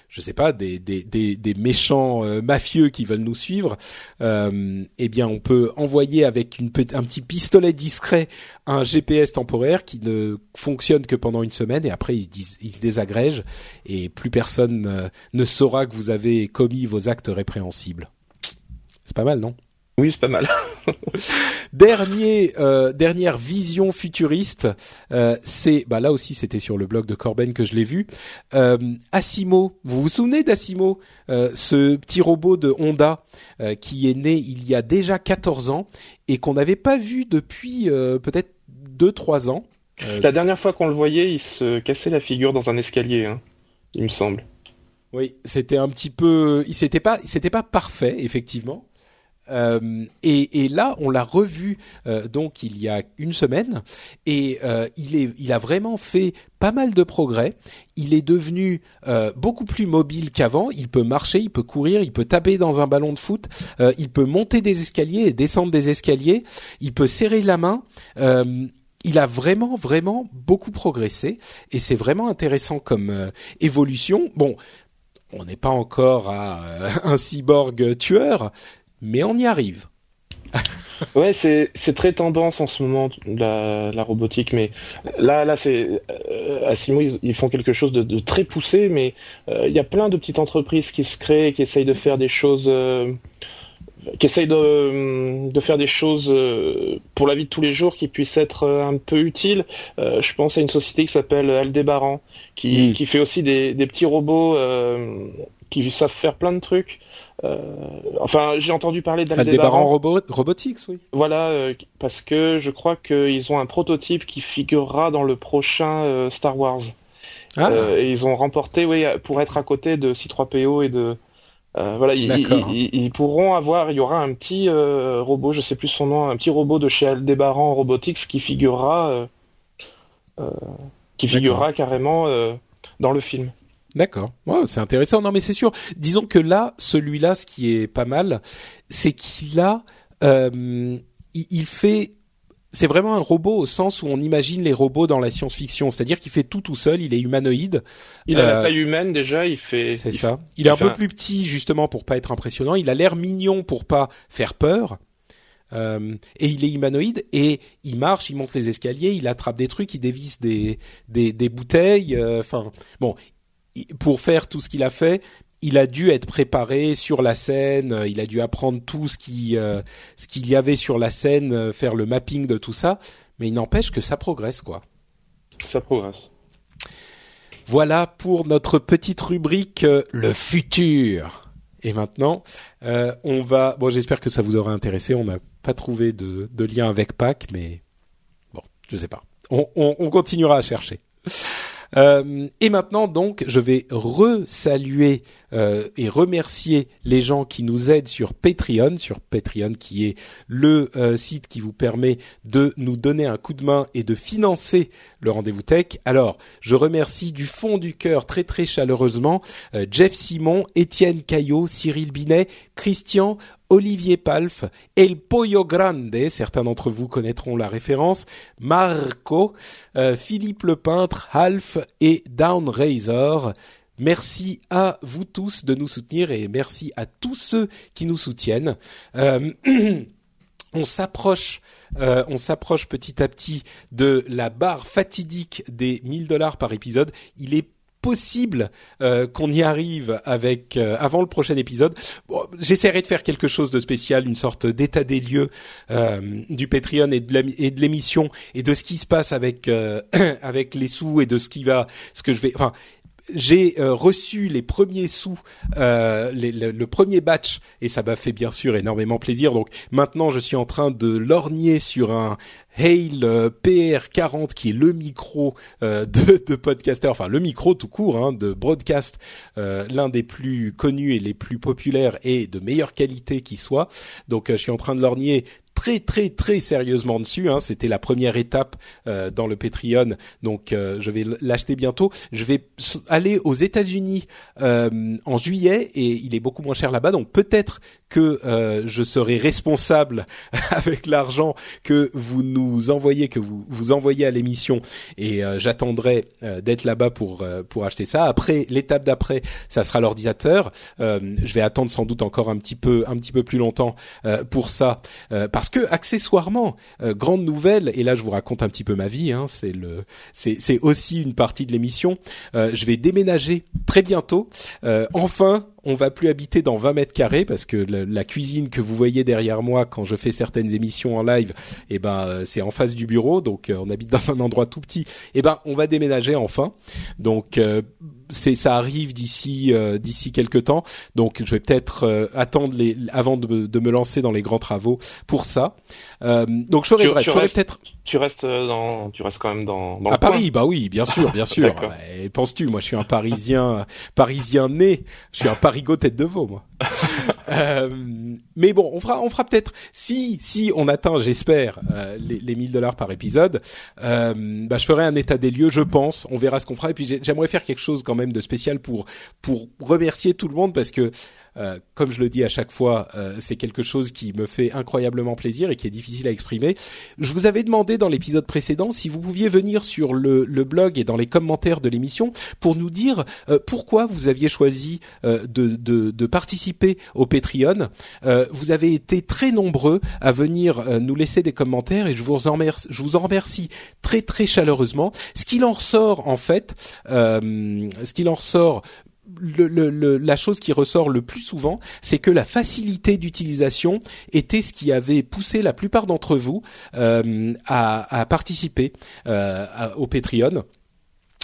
je sais pas, des, des, des, des méchants mafieux qui veulent nous suivre, euh, eh bien, on peut envoyer avec un petit pistolet discret un GPS temporaire qui ne fonctionne que pendant une semaine et après il se, il se désagrège et plus personne euh, ne saura que vous avez commis vos actes répréhensibles. C'est pas mal, non? Oui, c'est pas mal. Dernier, euh, dernière vision futuriste, euh, c'est bah là aussi c'était sur le blog de Corben que je l'ai vu. Euh, Asimo, vous vous souvenez d'Asimo, euh, ce petit robot de Honda euh, qui est né il y a déjà 14 ans et qu'on n'avait pas vu depuis euh, peut-être 2-3 ans. La dernière fois qu'on le voyait, il se cassait la figure dans un escalier, hein, il me semble. Oui, c'était un petit peu, il s'était pas, c'était pas parfait effectivement. Euh, et, là, on l'a revu euh, donc il y a une semaine et euh, il a vraiment fait pas mal de progrès. Il est devenu beaucoup plus mobile qu'avant. Il peut marcher, il peut courir, il peut taper dans un ballon de foot, il peut monter des escaliers et descendre des escaliers. Il peut serrer la main. Il a vraiment, vraiment beaucoup progressé et c'est vraiment intéressant comme évolution. Bon, on n'est pas encore à un cyborg tueur, mais on y arrive. Ouais, c'est c'est très tendance en ce moment la, la robotique, mais là là c'est euh, Asimo ils, ils font quelque chose de, de très poussé, mais euh, il y a plein de petites entreprises qui se créent, qui essayent de faire des choses, euh, qui essayent de, de faire des choses euh, pour la vie de tous les jours qui puissent être euh, un peu utiles. Euh, je pense à une société qui s'appelle Aldébaran, qui Mm. qui fait aussi des des petits robots euh, qui savent faire plein de trucs. Euh, enfin, j'ai entendu parler Aldebaran d'Aldébaran. Robo Robotics, oui. Voilà, euh, parce que je crois qu'ils ont un prototype qui figurera dans le prochain euh, Star Wars. Ah, Euh, et ils ont remporté, oui, pour être à côté de C3PO et de... euh, voilà, ils, pourront avoir, il y aura un petit euh, robot, je sais plus son nom, un petit robot de chez Aldebaran Robotics qui figurera, euh, euh, qui figurera carrément euh, dans le film. D'accord. Ouais, c'est intéressant. Non, mais c'est sûr. Disons que là, celui-là, ce qui est pas mal, c'est qu'il a, euh, il, fait. C'est vraiment un robot au sens où on imagine les robots dans la science-fiction, c'est-à-dire qu'il fait tout tout seul, il est humanoïde. Il a Euh, la taille humaine déjà, il fait... C'est ça. Il est un peu un- plus petit justement pour pas être impressionnant. Il a l'air mignon pour pas faire peur. Euh, et il est humanoïde et il marche, il monte les escaliers, il attrape des trucs, il dévisse des des, des bouteilles. euh, Enfin bon, pour faire tout ce qu'il a fait, il a dû être préparé sur la scène. euh, Il a dû apprendre tout ce qui euh, ce qu'il y avait sur la scène, euh, faire le mapping de tout ça. Mais il n'empêche que ça progresse quoi. Ça progresse. Voilà pour notre petite rubrique euh, le futur. Et maintenant, euh, on va. Bon, j'espère que ça vous aura intéressé. On n'a pas trouvé de, de lien avec Pâques, mais bon, je sais pas. On, on, on continuera à chercher. Euh, et maintenant, donc, je vais re-saluer euh, et remercier les gens qui nous aident sur Patreon, sur Patreon qui est le euh, site qui vous permet de nous donner un coup de main et de financer le rendez-vous tech. Alors, je remercie du fond du cœur très très chaleureusement euh, Jeff Simon, Étienne Caillot, Cyril Binet, Christian, Olivier Palf, El Pollo Grande, certains d'entre vous connaîtront la référence, Marco, euh, Philippe le peintre, Half et Down Razor. Merci à vous tous de nous soutenir et merci à tous ceux qui nous soutiennent. Euh, on s'approche, euh, on s'approche petit à petit de la barre fatidique des 1000 dollars par épisode. Il est possible euh, qu'on y arrive avec euh, avant le prochain épisode. Bon, J'essaierai de faire quelque chose de spécial, une sorte d'état des lieux euh, du Patreon et de l'émission et de ce qui se passe avec avec les sous et de ce qui va, ce que je vais. Enfin, j'ai reçu les premiers sous, euh, le, le, premier batch, et ça m'a fait bien sûr énormément plaisir. Donc maintenant, je suis en train de lorgner sur un Hale euh, PR40 qui est le micro euh, de, de podcaster, enfin le micro tout court hein, de broadcast, euh, l'un des plus connus et les plus populaires et de meilleure qualité qui soit. Donc je suis en train de lorgner très très très sérieusement dessus. Hein. C'était la première étape euh, dans le Patreon, donc euh, je vais l'acheter bientôt. Je vais aller aux États-Unis euh, en juillet et il est beaucoup moins cher là-bas, donc peut-être que je serai responsable avec l'argent que vous nous envoyez, que vous vous envoyez à l'émission, et j'attendrai d'être là-bas pour pour acheter ça. Après, l'étape d'après, ça sera l'ordinateur. je vais attendre sans doute encore un petit peu un petit peu plus longtemps pour ça, parce que accessoirement, euh, grande nouvelle, et là je vous raconte un petit peu ma vie, hein, c'est le, c'est aussi une partie de l'émission. Euh, je vais déménager très bientôt. Euh, enfin, on va plus habiter dans 20 mètres carrés parce que la cuisine que vous voyez derrière moi quand je fais certaines émissions en live, eh ben c'est en face du bureau, donc on habite dans un endroit tout petit. Eh ben on va déménager enfin. Donc c'est ça arrive d'ici euh, d'ici quelques temps. Donc je vais peut-être euh, attendre les avant de, de, me lancer dans les grands travaux pour ça. Euh, donc je ferai, je peut-être. Tu restes dans, tu restes quand même dans, dans à Paris, bah oui, bien sûr, bien sûr. Penses-tu, moi je suis un Parisien, Parisien né, je suis un Parigot tête de veau, moi. euh, mais bon, on fera, on fera peut-être si si on atteint, j'espère, euh, les, les 1000 dollars par épisode. Euh, bah, je ferai un état des lieux, je pense. On verra ce qu'on fera. Et puis j'aimerais faire quelque chose quand même de spécial pour pour remercier tout le monde parce que euh, comme je le dis à chaque fois, euh, c'est quelque chose qui me fait incroyablement plaisir et qui est difficile à exprimer. Je vous avais demandé dans l'épisode précédent si vous pouviez venir sur le, blog et dans les commentaires de l'émission pour nous dire euh, pourquoi vous aviez choisi de, participer au Patreon. vous avez été très nombreux à venir nous laisser des commentaires et je vous en remercie, je vous en remercie très très chaleureusement. Ce qu'il en ressort en fait, ce qu'il en ressort le, le, la chose qui ressort le plus souvent, c'est que la facilité d'utilisation était ce qui avait poussé la plupart d'entre vous euh, à, participer euh, au Patreon.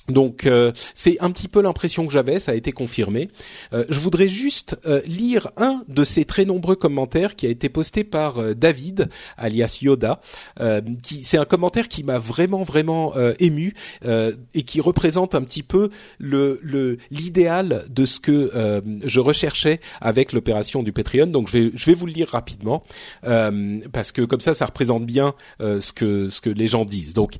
Donc euh, c'est un petit peu l'impression que j'avais, ça a été confirmé. Euh, je voudrais juste euh, lire un de ces très nombreux commentaires qui a été posté par David, alias Yoda. qui c'est un commentaire qui m'a vraiment vraiment ému et qui représente un petit peu le l'idéal de ce que je recherchais avec l'opération du Patreon. Donc je vais je vais vous le lire rapidement parce que comme ça ça représente bien ce que ce que les gens disent. Donc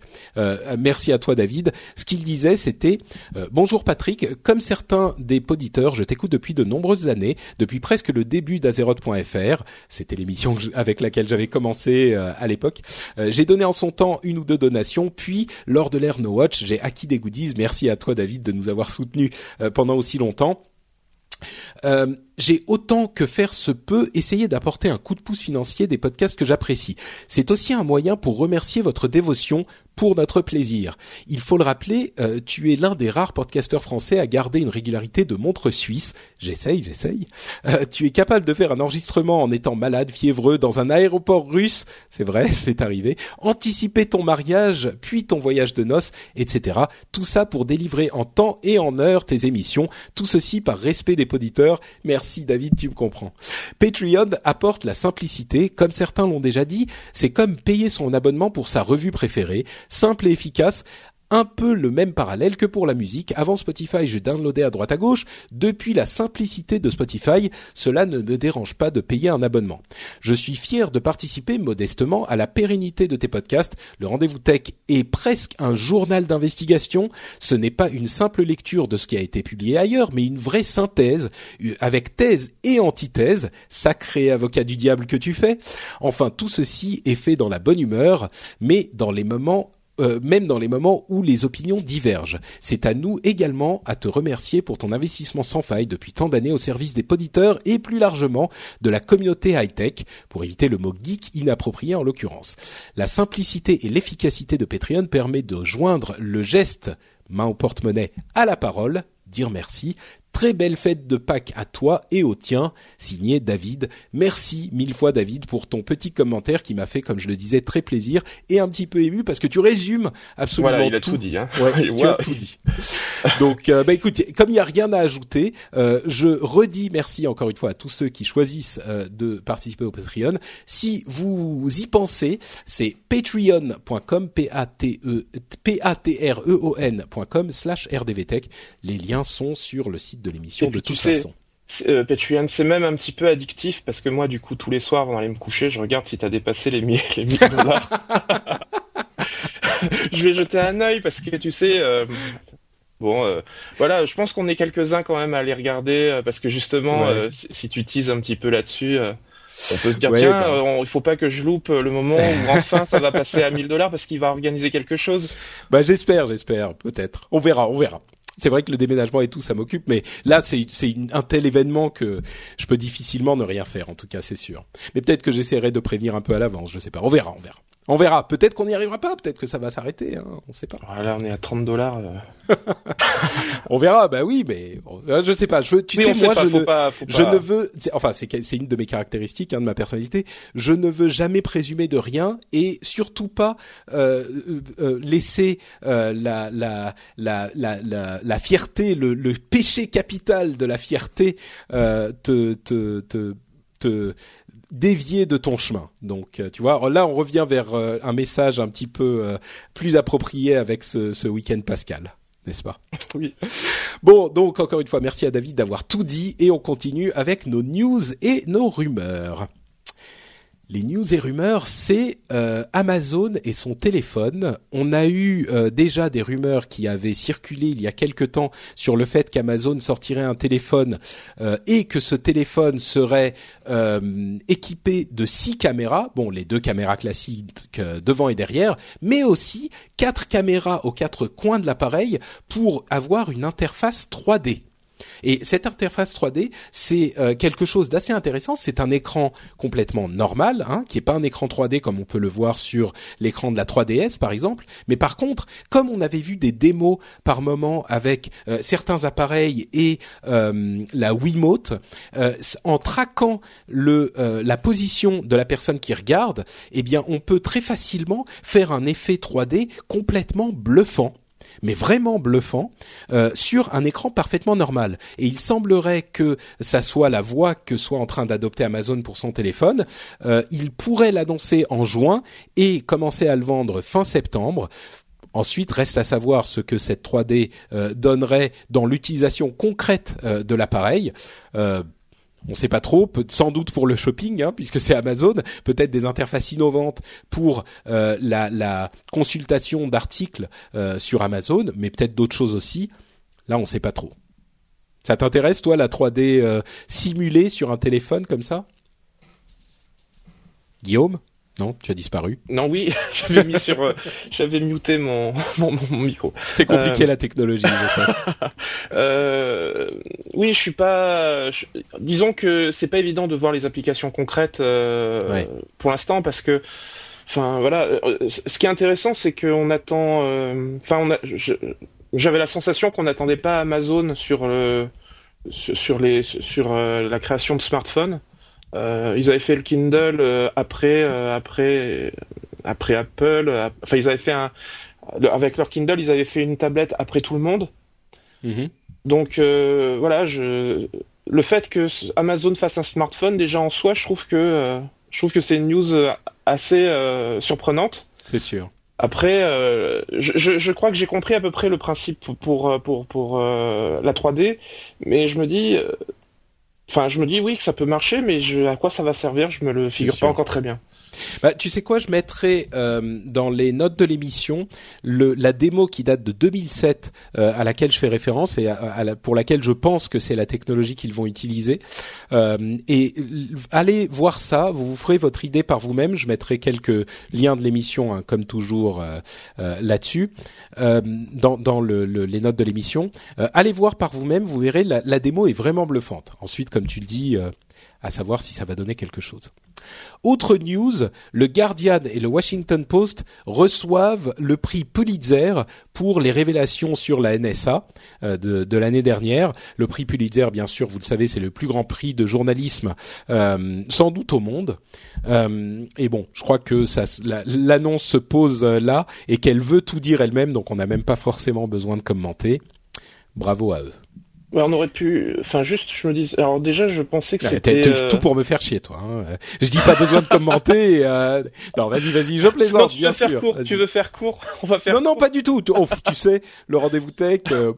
merci à toi David. Ce qu'il disait c'était euh, Bonjour Patrick, comme certains des poditeurs, je t'écoute depuis de nombreuses années, depuis presque le début d'Azeroth.fr. C'était l'émission avec laquelle j'avais commencé euh, à l'époque. Euh, j'ai donné en son temps une ou deux donations, puis lors de l'ère No Watch, j'ai acquis des goodies. Merci à toi David de nous avoir soutenus pendant aussi longtemps. J'ai autant que faire se peut essayé d'apporter un coup de pouce financier des podcasts que j'apprécie. C'est aussi un moyen pour remercier votre dévotion pour notre plaisir. Il faut le rappeler, euh, tu es l'un des rares podcasteurs français à garder une régularité de montre suisse. J'essaye, j'essaye. Euh, tu es capable de faire un enregistrement en étant malade, fiévreux, dans un aéroport russe. C'est vrai, c'est arrivé. Anticiper ton mariage, puis ton voyage de noces, etc. Tout ça pour délivrer en temps et en heure tes émissions. Tout ceci par respect des auditeurs. Merci David, tu me comprends. Patreon apporte la simplicité. Comme certains l'ont déjà dit, c'est comme payer son abonnement pour sa revue préférée simple et efficace un peu le même parallèle que pour la musique. Avant Spotify, je downloadais à droite à gauche. Depuis la simplicité de Spotify, cela ne me dérange pas de payer un abonnement. Je suis fier de participer modestement à la pérennité de tes podcasts. Le rendez-vous tech est presque un journal d'investigation. Ce n'est pas une simple lecture de ce qui a été publié ailleurs, mais une vraie synthèse euh, avec thèse et antithèse. Sacré avocat du diable que tu fais. Enfin, tout ceci est fait dans la bonne humeur, mais dans les moments euh, même dans les moments où les opinions divergent. C'est à nous également à te remercier pour ton investissement sans faille depuis tant d'années au service des poditeurs et plus largement de la communauté high-tech, pour éviter le mot geek inapproprié en l'occurrence. La simplicité et l'efficacité de Patreon permet de joindre le geste main au porte-monnaie à la parole, dire merci, Très belle fête de Pâques à toi et au tien, signé David. Merci mille fois David pour ton petit commentaire qui m'a fait, comme je le disais, très plaisir et un petit peu ému parce que tu résumes absolument voilà, il a tout, dit. Hein. Ouais, tu as tout dit. Donc, euh, bah écoute, comme il n'y a rien à ajouter, euh, je redis merci encore une fois à tous ceux qui choisissent euh, de participer au Patreon. Si vous y pensez, c'est patreon.com, p-a-t-e, p-a-t-r-e-o-n.com slash rdvtech. Les liens sont sur le site de l'émission de toute façon. Euh, Patreon, c'est même un petit peu addictif parce que moi, du coup, tous les soirs, avant d'aller me coucher, je regarde si t'as dépassé les 1000 les dollars. je vais jeter un œil parce que tu sais, euh, bon, euh, voilà, je pense qu'on est quelques-uns quand même à les regarder parce que justement, si tu teases un petit peu là-dessus. on peut se dire tiens, bah. il faut pas que je loupe le moment où enfin ça va passer à 1000 dollars parce qu'il va organiser quelque chose. Bah j'espère, j'espère, peut-être. On verra, on verra c'est vrai que le déménagement et tout, ça m'occupe, mais là, c'est un tel événement que je peux difficilement ne rien faire, en tout cas, c'est sûr. Mais peut-être que j'essaierai de prévenir un peu à l'avance, je sais pas. On verra, on verra. On verra. Peut-être qu'on n'y arrivera pas. Peut-être que ça va s'arrêter. Hein. On sait pas. Là, on est à 30 dollars. Euh. on verra. Bah oui, mais euh, je sais pas. Je, tu sais, moi, je, ne, je ne veux. Enfin, c'est une de mes caractéristiques, hein, de ma personnalité. Je ne veux jamais présumer de rien et surtout pas euh, euh, laisser la, la, la, la, la, la fierté, le, le péché capital de la fierté te, te, te, te dévier de ton chemin. Donc, euh, tu vois, là, on revient vers euh, un message un petit peu euh, plus approprié avec ce, ce week-end pascal, n'est-ce pas? Oui. Bon, donc encore une fois, merci à David d'avoir tout dit et on continue avec nos news et nos rumeurs les news et rumeurs, c'est euh, Amazon et son téléphone. On a eu euh, déjà des rumeurs qui avaient circulé il y a quelque temps sur le fait qu'Amazon sortirait un téléphone euh, et que ce téléphone serait équipé de six caméras, bon les deux caméras classiques devant et derrière, mais aussi quatre caméras aux quatre coins de l'appareil pour avoir une interface 3D. Et cette interface 3D, c'est euh, quelque chose d'assez intéressant. C'est un écran complètement normal, hein, qui est pas un écran 3D comme on peut le voir sur l'écran de la 3DS par exemple. Mais par contre, comme on avait vu des démos par moment avec euh, certains appareils et euh, la Wiimote, en traquant la position de la personne qui regarde, eh bien, on peut très facilement faire un effet 3D complètement bluffant mais vraiment bluffant, euh, sur un écran parfaitement normal. Et il semblerait que ça soit la voie que soit en train d'adopter Amazon pour son téléphone. Euh, il pourrait l'annoncer en juin et commencer à le vendre fin septembre. Ensuite, reste à savoir ce que cette 3D euh, donnerait dans l'utilisation concrète de l'appareil on sait pas trop, peut, sans doute pour le shopping, hein, puisque c'est Amazon, peut-être des interfaces innovantes pour euh, la, consultation d'articles euh, sur Amazon, mais peut-être d'autres choses aussi. Là, on sait pas trop. Ça t'intéresse, toi, la 3D euh, simulée sur un téléphone comme ça? Guillaume? Non, tu as disparu. Non, oui, j'avais mis sur, euh, j'avais muté mon, mon, micro. C'est compliqué euh, la technologie, je sais. euh, oui, je suis pas. Disons que c'est pas évident de voir les applications concrètes pour l'instant parce que, enfin voilà, ce qui est intéressant, c'est qu'on attend. Enfin, on a. J'avais la sensation qu'on n'attendait pas Amazon sur le, sur les, sur la création de smartphones. Euh, ils avaient fait le Kindle euh, après, euh, après, après Apple. enfin, ils avaient fait un avec leur Kindle, ils avaient fait une tablette après tout le monde. Mhm. Donc voilà, je, le fait que Amazon fasse un smartphone déjà en soi, je trouve que je trouve que c'est une news assez surprenante. C'est sûr. Après, je, je, crois que j'ai compris à peu près le principe pour pour pour, la 3D, mais je me dis, enfin, je me dis oui que ça peut marcher, mais je, à quoi ça va servir, je me le figure pas encore très bien. Bah, tu sais quoi, je mettrai euh, dans les notes de l'émission le, la démo qui date de 2007 euh, à laquelle je fais référence et à, la, pour laquelle je pense que c'est la technologie qu'ils vont utiliser. Euh, et allez voir ça, vous vous ferez votre idée par vous-même. Je mettrai quelques liens de l'émission, hein, comme toujours, euh, euh, là-dessus, dans, dans le, les notes de l'émission. allez voir par vous-même, vous verrez, la, la, démo est vraiment bluffante. Ensuite, comme tu le dis, à savoir si ça va donner quelque chose. Autre news, le Guardian et le Washington Post reçoivent le prix Pulitzer pour les révélations sur la NSA euh, de, l'année dernière. Le prix Pulitzer, bien sûr, vous le savez, c'est le plus grand prix de journalisme euh, sans doute au monde. Euh, et bon, je crois que l'annonce se pose là et qu'elle veut tout dire elle-même, donc on n'a même pas forcément besoin de commenter. Bravo à eux on aurait pu, enfin juste, je me dis, alors déjà, je pensais que c'était euh, tout pour me faire chier, toi. Hein. Je dis pas besoin de commenter. Euh... Non, vas-y, vas-y, je plaisante. tu bien veux faire court. Tu veux faire court On va faire. Non, non, pas du tout. Oh, tu sais, le rendez-vous tech. Euh,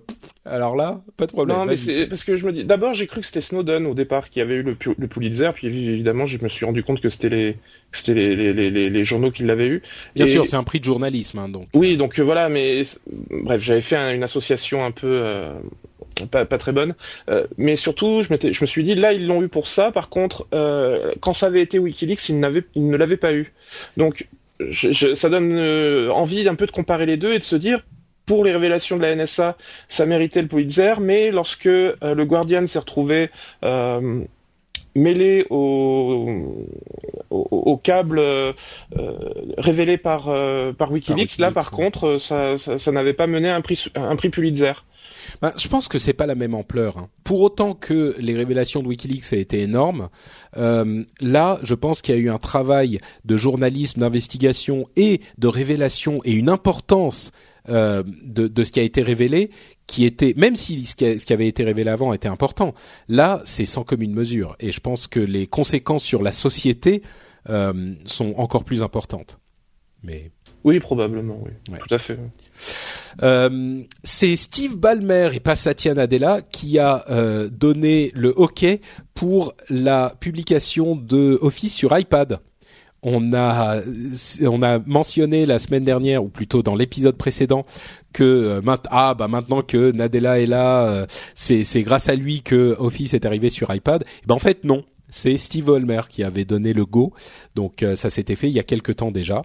alors là, pas de problème. Non, mais c'est parce que je me dis. D'abord, j'ai cru que c'était Snowden au départ qui avait eu le, le Pulitzer, puis évidemment, je me suis rendu compte que c'était les c'était les, les, les, les, journaux qui l'avaient eu. Bien sûr, c'est un prix de journalisme, hein, donc. Oui, donc euh, voilà, mais bref, j'avais fait une association un peu pas, pas très bonne. Euh, mais surtout, je, je me suis dit, là, ils l'ont eu pour ça. Par contre, euh, quand ça avait été Wikileaks, ils, ils ne l'avaient pas eu. Donc, je, ça donne euh, envie d'un peu de comparer les deux et de se dire, pour les révélations de la NSA, ça méritait le Pulitzer, mais lorsque le Guardian s'est retrouvé mêlé au, au, câble révélé par, par Wikileaks, là par contre, ça, ça, ça n'avait pas mené un prix, un prix Pulitzer. Ben, je pense que c'est pas la même ampleur. Hein. Pour autant que les révélations de WikiLeaks aient été énormes, euh, là, je pense qu'il y a eu un travail de journalisme, d'investigation et de révélation et une importance euh, de, de, ce qui a été révélé qui était, même si ce qui, ce qui, avait été révélé avant était important, là, c'est sans commune mesure. Et je pense que les conséquences sur la société euh, sont encore plus importantes. Mais oui, probablement, oui. Tout à fait. Euh, c'est Steve Ballmer et pas Satya Nadella qui a euh, donné le OK pour la publication de Office sur iPad. On a on a mentionné la semaine dernière ou plutôt dans l'épisode précédent que euh, ah bah maintenant que Nadella est là, euh, c'est c'est grâce à lui que Office est arrivé sur iPad. Et ben en fait non, c'est Steve Ballmer qui avait donné le go. Donc ça s'était fait il y a quelque temps déjà.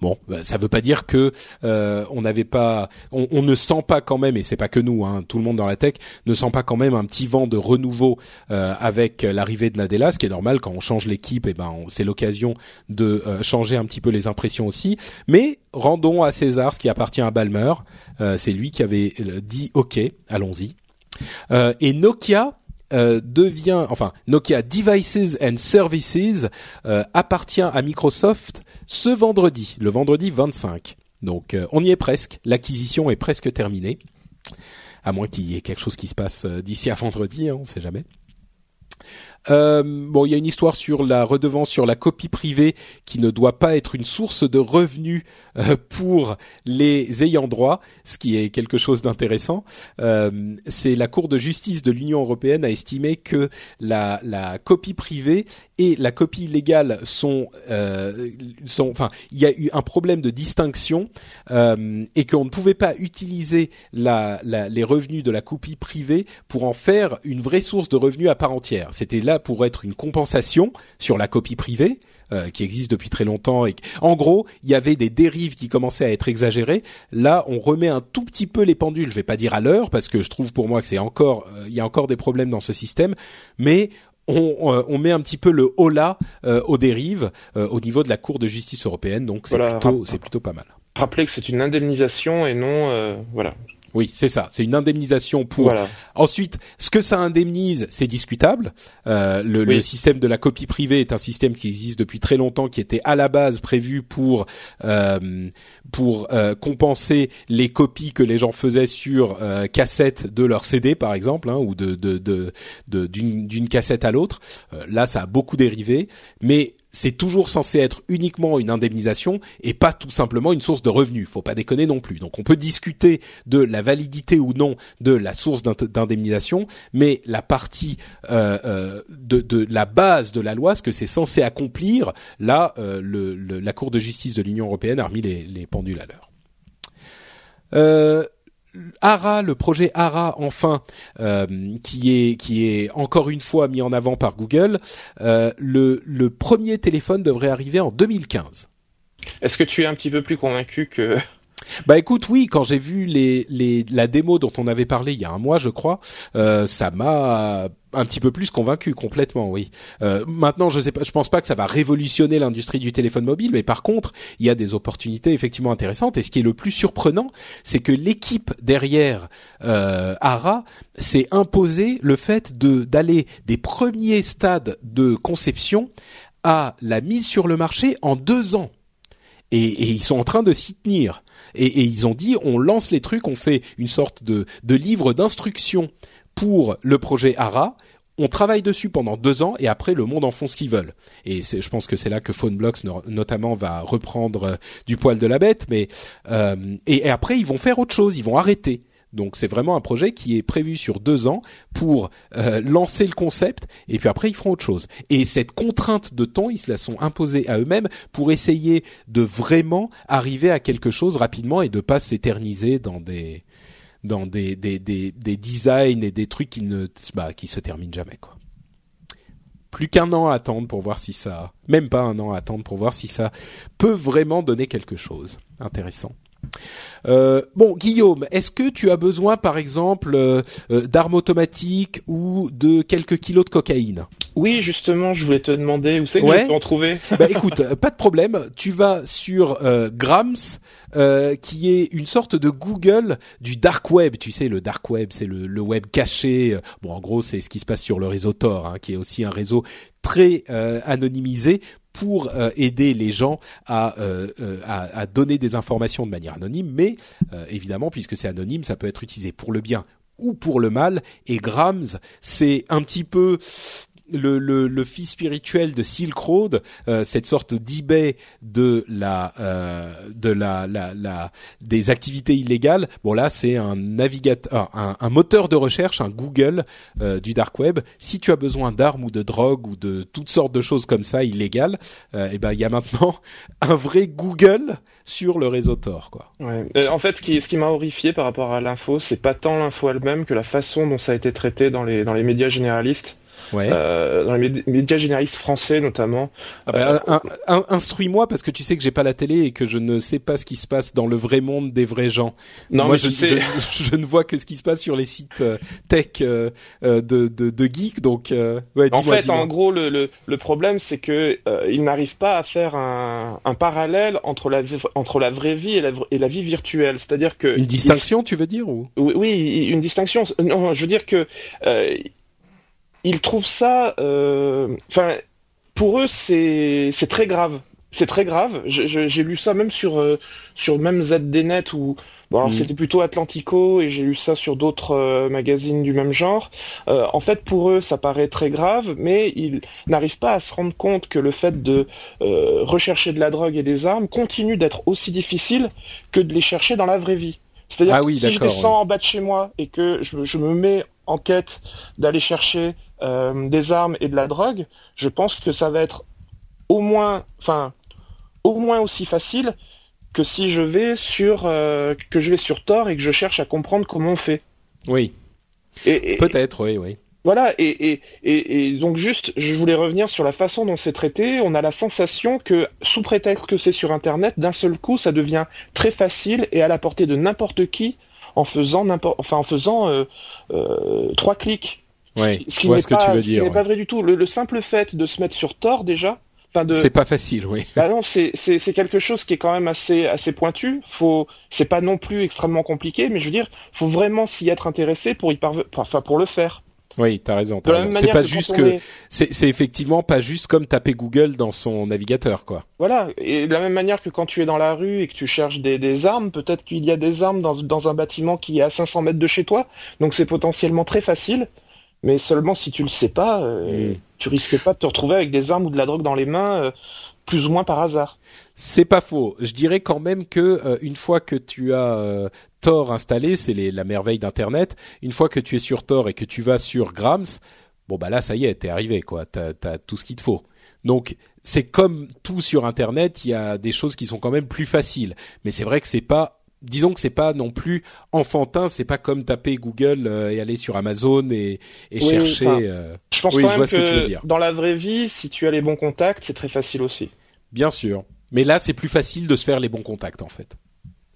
Bon, bah, ça veut pas dire que euh, on n'avait pas, on, ne sent pas quand même, et c'est pas que nous, hein, tout le monde dans la tech ne sent pas quand même un petit vent de renouveau euh, avec l'arrivée de Nadella, ce qui est normal quand on change l'équipe, et ben c'est l'occasion de euh, changer un petit peu les impressions aussi. Mais rendons à César ce qui appartient à Balmer, c'est lui qui avait dit OK, allons-y. et Nokia euh, devient, enfin Nokia Devices and Services euh, appartient à Microsoft ce vendredi, le vendredi 25. Donc euh, on y est presque, l'acquisition est presque terminée, à moins qu'il y ait quelque chose qui se passe d'ici à vendredi, hein, on ne sait jamais. Euh, bon, il y a une histoire sur la redevance sur la copie privée qui ne doit pas être une source de revenus euh, pour les ayants droit, ce qui est quelque chose d'intéressant. Euh, c'est la Cour de justice de l'Union européenne a estimé que la, copie privée et la copie légale sont, enfin, il y a eu un problème de distinction et qu'on ne pouvait pas utiliser les revenus de la copie privée pour en faire une vraie source de revenus à part entière. C'était pour être une compensation sur la copie privée. Euh, qui existe depuis très longtemps et en gros il y avait des dérives qui commençaient à être exagérées là on remet un tout petit peu les pendules je vais pas dire à l'heure parce que je trouve pour moi que c'est encore euh, il y a encore des problèmes dans ce système mais on, euh, on, met un petit peu le holà euh, aux dérives euh, au niveau de la Cour de justice européenne, donc c'est plutôt, c'est plutôt pas mal. Rappelez que c'est une indemnisation et non, voilà, oui, c'est ça. C'est une indemnisation pour. Ensuite, ce que ça indemnise, c'est discutable. Euh, le, le, système de la copie privée est un système qui existe depuis très longtemps, qui était à la base prévu pour euh, pour euh, compenser les copies que les gens faisaient sur euh, cassette de leur CD, par exemple, hein, ou de d'une de, de, d'une cassette à l'autre. Euh, là, ça a beaucoup dérivé, mais c'est toujours censé être uniquement une indemnisation et pas tout simplement une source de revenus. Faut pas déconner non plus. Donc on peut discuter de la validité ou non de la source d'indemnisation, mais la partie euh, euh, de, de, la base de la loi, ce que c'est censé accomplir, là, euh, le, la Cour de justice de l'Union européenne a remis les, les pendules à l'heure. ARA, le projet ARA, enfin, euh, qui est qui est encore une fois mis en avant par Google, euh, le, le premier téléphone devrait arriver en 2015. Est-ce que tu es un petit peu plus convaincu que bah écoute, oui, quand j'ai vu les, les, la démo dont on avait parlé il y a un mois, je crois, euh, ça m'a un petit peu plus convaincu complètement, oui. Euh, maintenant, je sais pas, je pense pas que ça va révolutionner l'industrie du téléphone mobile, mais par contre, il y a des opportunités effectivement intéressantes. Et ce qui est le plus surprenant, c'est que l'équipe derrière euh, ARA s'est imposé le fait de d'aller des premiers stades de conception à la mise sur le marché en deux ans. Et, et, ils sont en train de s'y tenir. Et, et, ils ont dit, on lance les trucs, on fait une sorte de, de livre d'instruction pour le projet ARA. On travaille dessus pendant deux ans et après le monde en font ce qu'ils veulent. Et je pense que c'est là que PhoneBlocks notamment va reprendre euh, du poil de la bête. Mais euh, et, et après ils vont faire autre chose, ils vont arrêter. Donc c'est vraiment un projet qui est prévu sur deux ans pour euh, lancer le concept et puis après ils feront autre chose. Et cette contrainte de temps, ils se la sont imposés à eux-mêmes pour essayer de vraiment arriver à quelque chose rapidement et de pas s'éterniser dans des dans des, des, des, designs et des trucs qui ne bah, qui se terminent jamais quoi. Plus qu'un an à attendre pour voir si ça, même pas un an à attendre pour voir si ça peut vraiment donner quelque chose intéressant. Euh, bon, Guillaume, est-ce que tu as besoin, par exemple, euh, euh, d'armes automatiques ou de quelques kilos de cocaïne? Oui, justement, je voulais te demander où c'est que je peux en trouver. bah écoute, pas de problème. Tu vas sur Grams, qui est une sorte de Google du dark web. Tu sais, le dark web, c'est le, web caché. Bon, en gros, c'est ce qui se passe sur le réseau Tor, hein, qui est aussi un réseau très anonymisé pour euh, aider les gens à, euh, euh, à, à, donner des informations de manière anonyme, mais évidemment, puisque c'est anonyme, ça peut être utilisé pour le bien ou pour le mal. Et Grams, c'est un petit peu le, le, le, fils spirituel de Silk Road, euh, cette sorte d'eBay de la euh, de la, la, la, des activités illégales. Bon là, c'est un navigateur, un, un, moteur de recherche, un Google euh, du dark web. Si tu as besoin d'armes ou de drogue ou de toutes sortes de choses comme ça illégales, et euh, eh ben il y a maintenant un vrai Google sur le réseau Tor, quoi. Ouais. en fait, ce qui, ce qui m'a horrifié par rapport à l'info, c'est pas tant l'info elle-même que la façon dont ça a été traité dans les dans les médias généralistes ouais. euh, dans les médias généralistes français notamment. Ah bah, euh, instruis-moi parce que tu sais que j'ai pas la télé et que je ne sais pas ce qui se passe dans le vrai monde des vrais gens. Non, Moi, je, je, je, ne vois que ce qui se passe sur les sites euh, tech euh, de, de, de geeks. Donc, ouais, en fait, en gros, le, le, le problème, c'est que il n'arrive pas à faire un, un parallèle entre la entre la vraie vie et la, et la vie virtuelle. C'est-à-dire que une distinction, tu veux dire ou? Oui, oui, une distinction. Non, je veux dire que ils trouvent ça, euh, enfin, pour eux c'est c'est très grave, c'est très grave. J'ai lu ça même sur euh, sur même ZDNet ou bon mm. c'était plutôt Atlantico et j'ai lu ça sur d'autres euh, magazines du même genre. en fait, pour eux ça paraît très grave, mais ils n'arrivent pas à se rendre compte que le fait de rechercher de la drogue et des armes continue d'être aussi difficile que de les chercher dans la vraie vie. C'est-à-dire ah que si je descends en bas de chez moi et que je, je me mets en quête d'aller chercher euh, des armes et de la drogue, je pense que ça va être au moins, enfin, au moins aussi facile que si je vais sur euh, que je vais sur Tor et que je cherche à comprendre comment on fait. Oui. Et, Peut-être, oui, oui. Voilà, et, et, et, donc juste, je voulais revenir sur la façon dont c'est traité. On a la sensation que, sous prétexte que c'est sur Internet, d'un seul coup, ça devient très facile et à la portée de n'importe qui en faisant n'importe, enfin en faisant euh, euh, trois clics. Ouais, ce qui n'est pas, pas vrai du tout. Le, simple fait de se mettre sur Tor déjà, de... C'est pas facile, oui. Bah non, c'est c'est quelque chose qui est quand même assez assez pointu. Faut, c'est pas non plus extrêmement compliqué, mais je veux dire, faut vraiment s'y être intéressé pour y parvenir, enfin pour le faire. Oui, t'as raison. As raison. C'est pas juste que c'est effectivement pas juste comme taper Google dans son navigateur, quoi. Voilà. Et de la même manière que quand tu es dans la rue et que tu cherches des, des armes, peut-être qu'il y a des armes dans, dans un bâtiment qui est à 500 mètres de chez toi, donc c'est potentiellement très facile. Mais seulement si tu le sais pas, euh, mm. tu risques pas de te retrouver avec des armes ou de la drogue dans les mains, plus ou moins par hasard. C'est pas faux. Je dirais quand même que une fois que tu as Tor installé, c'est la merveille d'Internet. Une fois que tu es sur Tor et que tu vas sur Grams, bon bah là ça y est, t'es arrivé quoi. T'as as tout ce qu'il te faut. Donc c'est comme tout sur Internet, il y a des choses qui sont quand même plus faciles. Mais c'est vrai que c'est pas, disons que c'est pas non plus enfantin, c'est pas comme taper Google euh, et aller sur Amazon et, chercher. Euh, je pense quand même que, dans la vraie vie, si tu as les bons contacts, c'est très facile aussi. Bien sûr, mais là c'est plus facile de se faire les bons contacts en fait.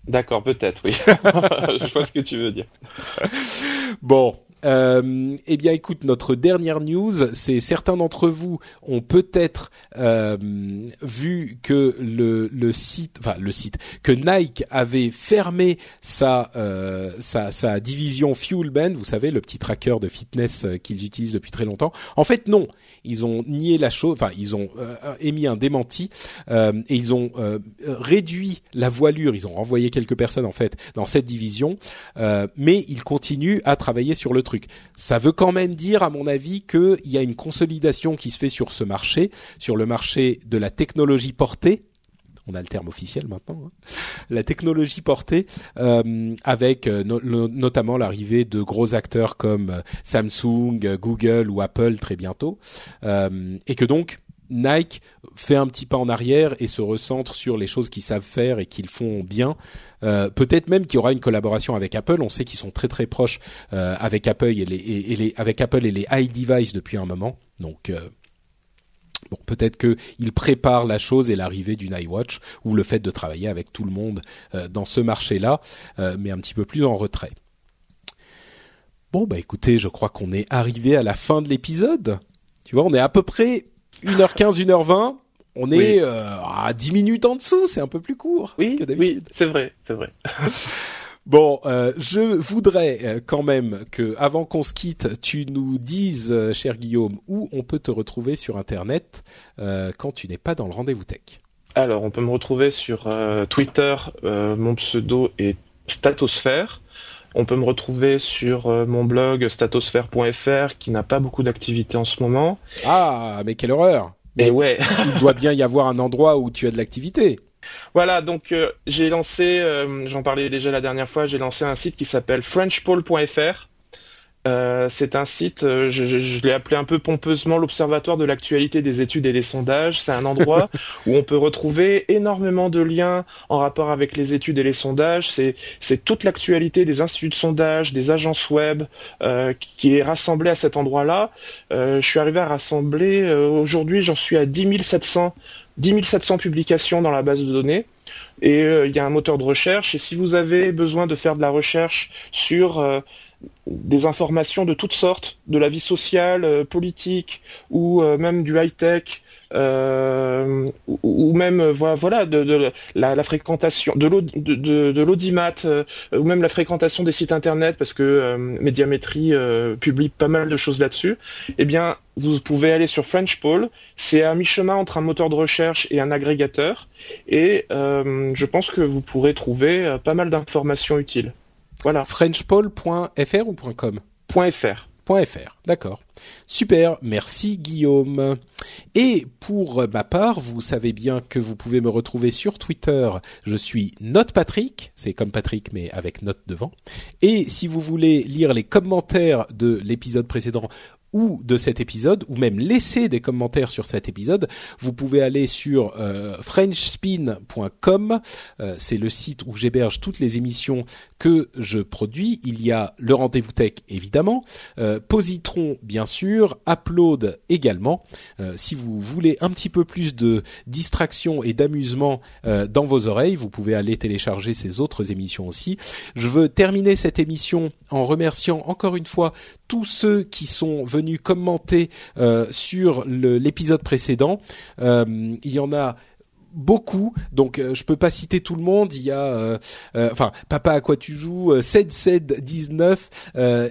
D'accord, peut-être, oui. je vois ce que tu veux dire. Bon, euh, eh bien, écoute, notre dernière news, c'est certains d'entre vous ont peut-être euh, vu que le, le site, enfin le site, que Nike avait fermé sa euh, sa, sa division Fuelband, vous savez, le petit tracker de fitness euh, qu'ils utilisent depuis très longtemps. En fait, non, ils ont nié la chose, enfin ils ont euh, émis un démenti euh, et ils ont réduit la voilure. Ils ont renvoyé quelques personnes en fait dans cette division, mais ils continuent à travailler sur le truc. Ça veut quand même dire, à mon avis, qu'il y a une consolidation qui se fait sur ce marché, sur le marché de la technologie portée, on a le terme officiel maintenant, hein. la technologie portée, euh, avec euh, notamment l'arrivée de gros acteurs comme euh, Samsung, Google ou Apple très bientôt, et que donc Nike fait un petit pas en arrière et se recentre sur les choses qu'ils savent faire et qu'ils font bien. Euh, peut-être même qu'il y aura une collaboration avec Apple. On sait qu'ils sont très très proches euh, avec Apple et les, et, les, avec Apple et les iDevice depuis un moment. Donc euh, bon, peut-être qu'ils préparent la chose et l'arrivée d'une iWatch ou le fait de travailler avec tout le monde dans ce marché-là, mais un petit peu plus en retrait. Bon bah écoutez, je crois qu'on est arrivé à la fin de l'épisode. Tu vois, on est à peu près 1h15, 1h20, on est euh, à 10 minutes en dessous, c'est un peu plus court oui, que d'habitude. Oui, c'est vrai, c'est vrai. Bon, euh, je voudrais euh, quand même que, avant qu'on se quitte, tu nous dises, cher Guillaume, où on peut te retrouver sur Internet quand tu n'es pas dans le rendez-vous tech. Alors, on peut me retrouver sur Twitter. mon pseudo est Statosphère. On peut me retrouver sur mon blog statosphère.fr qui n'a pas beaucoup d'activité en ce moment. Ah, mais quelle horreur et ouais. il doit bien y avoir un endroit où tu as de l'activité. Voilà, donc euh, j'ai lancé, euh, j'en parlais déjà la dernière fois, j'ai lancé un site qui s'appelle frenchpole.fr euh, c'est un site, euh, je, l'ai appelé un peu pompeusement l'Observatoire de l'actualité des études et des sondages. C'est un endroit où on peut retrouver énormément de liens en rapport avec les études et les sondages. C'est, toute l'actualité des instituts de sondage, des agences web euh, qui est rassemblée à cet endroit-là. je suis arrivé à rassembler, aujourd'hui j'en suis à 10 700, 10 700 publications dans la base de données. Et il y a un moteur de recherche. Et si vous avez besoin de faire de la recherche sur des informations de toutes sortes, de la vie sociale, euh, politique ou euh, même du high-tech. Euh, ou, même voilà de, la, fréquentation de l'audimat ou même la fréquentation des sites internet parce que Médiamétrie publie pas mal de choses là-dessus. Eh bien vous pouvez aller sur FrenchPoll c'est à mi-chemin entre un moteur de recherche et un agrégateur. Et je pense que vous pourrez trouver pas mal d'informations utiles voilà. Frenchpol.fr ou .com .fr. .fr, d'accord. Super, merci Guillaume. Et pour ma part, vous savez bien que vous pouvez me retrouver sur Twitter. Je suis NotePatrick, c'est comme Patrick mais avec note devant. Et si vous voulez lire les commentaires de l'épisode précédent ou de cet épisode, ou même laisser des commentaires sur cet épisode, vous pouvez aller sur euh, frenchspin.com. Euh, c'est le site où j'héberge toutes les émissions que je produis. Il y a le rendez-vous tech évidemment, euh, Positron bien sûr, Upload également. Euh, si vous voulez un petit peu plus de distraction et d'amusement dans vos oreilles, vous pouvez aller télécharger ces autres émissions aussi. Je veux terminer cette émission en remerciant encore une fois tous ceux qui sont venus commenter euh, sur l'épisode précédent. Euh, il y en a beaucoup, donc euh, je peux pas citer tout le monde. Il y a, enfin, Papa à quoi tu joues, 7719,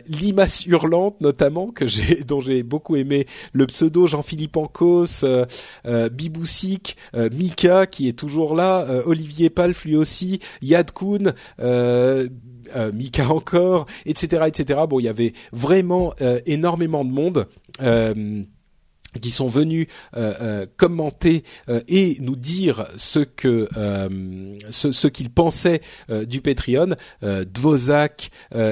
Limace hurlante notamment que j'ai, dont j'ai beaucoup aimé le pseudo Jean-Philippe Ancos, Biboussic, Mika qui est toujours là, Olivier Palf lui aussi, Yad Kun, euh, Mika encore, etc., etc. Bon, il y avait vraiment euh, énormément de monde. Euh, qui sont venus euh, euh, commenter euh, et nous dire ce que ce, ce qu'ils pensaient du Patreon. Dvosak,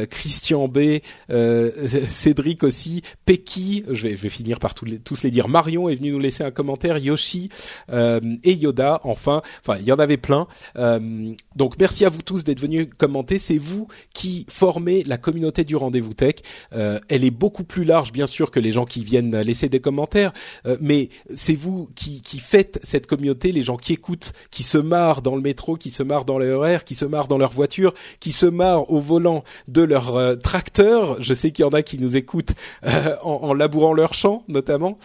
Christian B, Cédric aussi, Peki, je vais, je vais finir par tous les, tous les dire. Marion est venu nous laisser un commentaire, Yoshi et Yoda. Enfin, enfin il y en avait plein. donc merci à vous tous d'être venus commenter. C'est vous qui formez la communauté du rendez-vous tech. elle est beaucoup plus large bien sûr que les gens qui viennent laisser des commentaires euh, mais c'est vous qui, qui faites cette communauté, les gens qui écoutent, qui se marrent dans le métro, qui se marrent dans les horaires, qui se marrent dans leur voiture, qui se marrent au volant de leur euh, tracteur. Je sais qu'il y en a qui nous écoutent euh, en, en, labourant leur champ, notamment.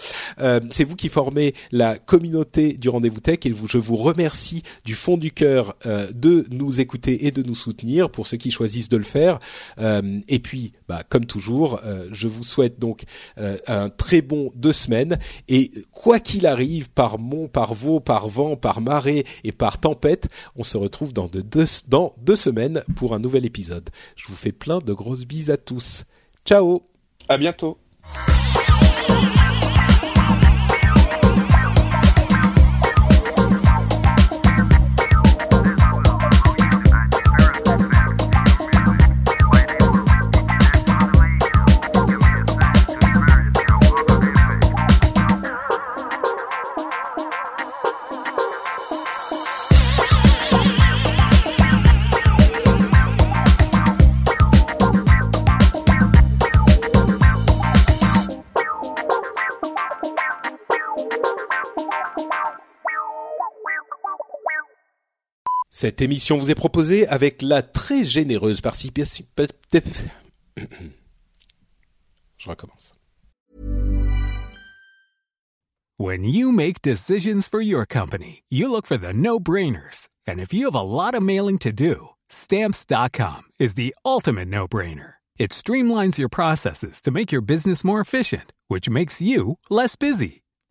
c'est vous qui formez la communauté du rendez-vous tech et je vous remercie du fond du cœur de nous écouter et de nous soutenir pour ceux qui choisissent de le faire. et puis, bah, comme toujours, je vous souhaite donc un très bon deux semaines et quoi qu'il arrive, par mont, par veau, par vent, par marée et par tempête, on se retrouve dans deux, semaines pour un nouvel épisode. Je vous fais plein de grosses bises à tous. Ciao À bientôt Cette émission vous est proposée avec la très généreuse participation. Je recommence. When you make decisions for your company, you look for the no-brainers. And if you have a lot of mailing to do, stamps.com is the ultimate no-brainer. It streamlines your processes to make your business more efficient, which makes you less busy.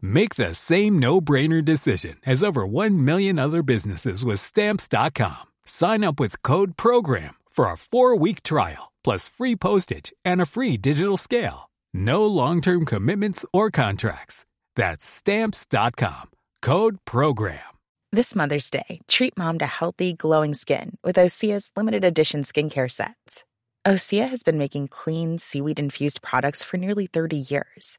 Make the same no-brainer decision as over 1 million other businesses with stamps.com. Sign up with code program for a 4-week trial plus free postage and a free digital scale. No long-term commitments or contracts. That's stamps.com. Code program. This Mother's Day, treat mom to healthy, glowing skin with Osea's limited edition skincare sets. Osea has been making clean, seaweed-infused products for nearly 30 years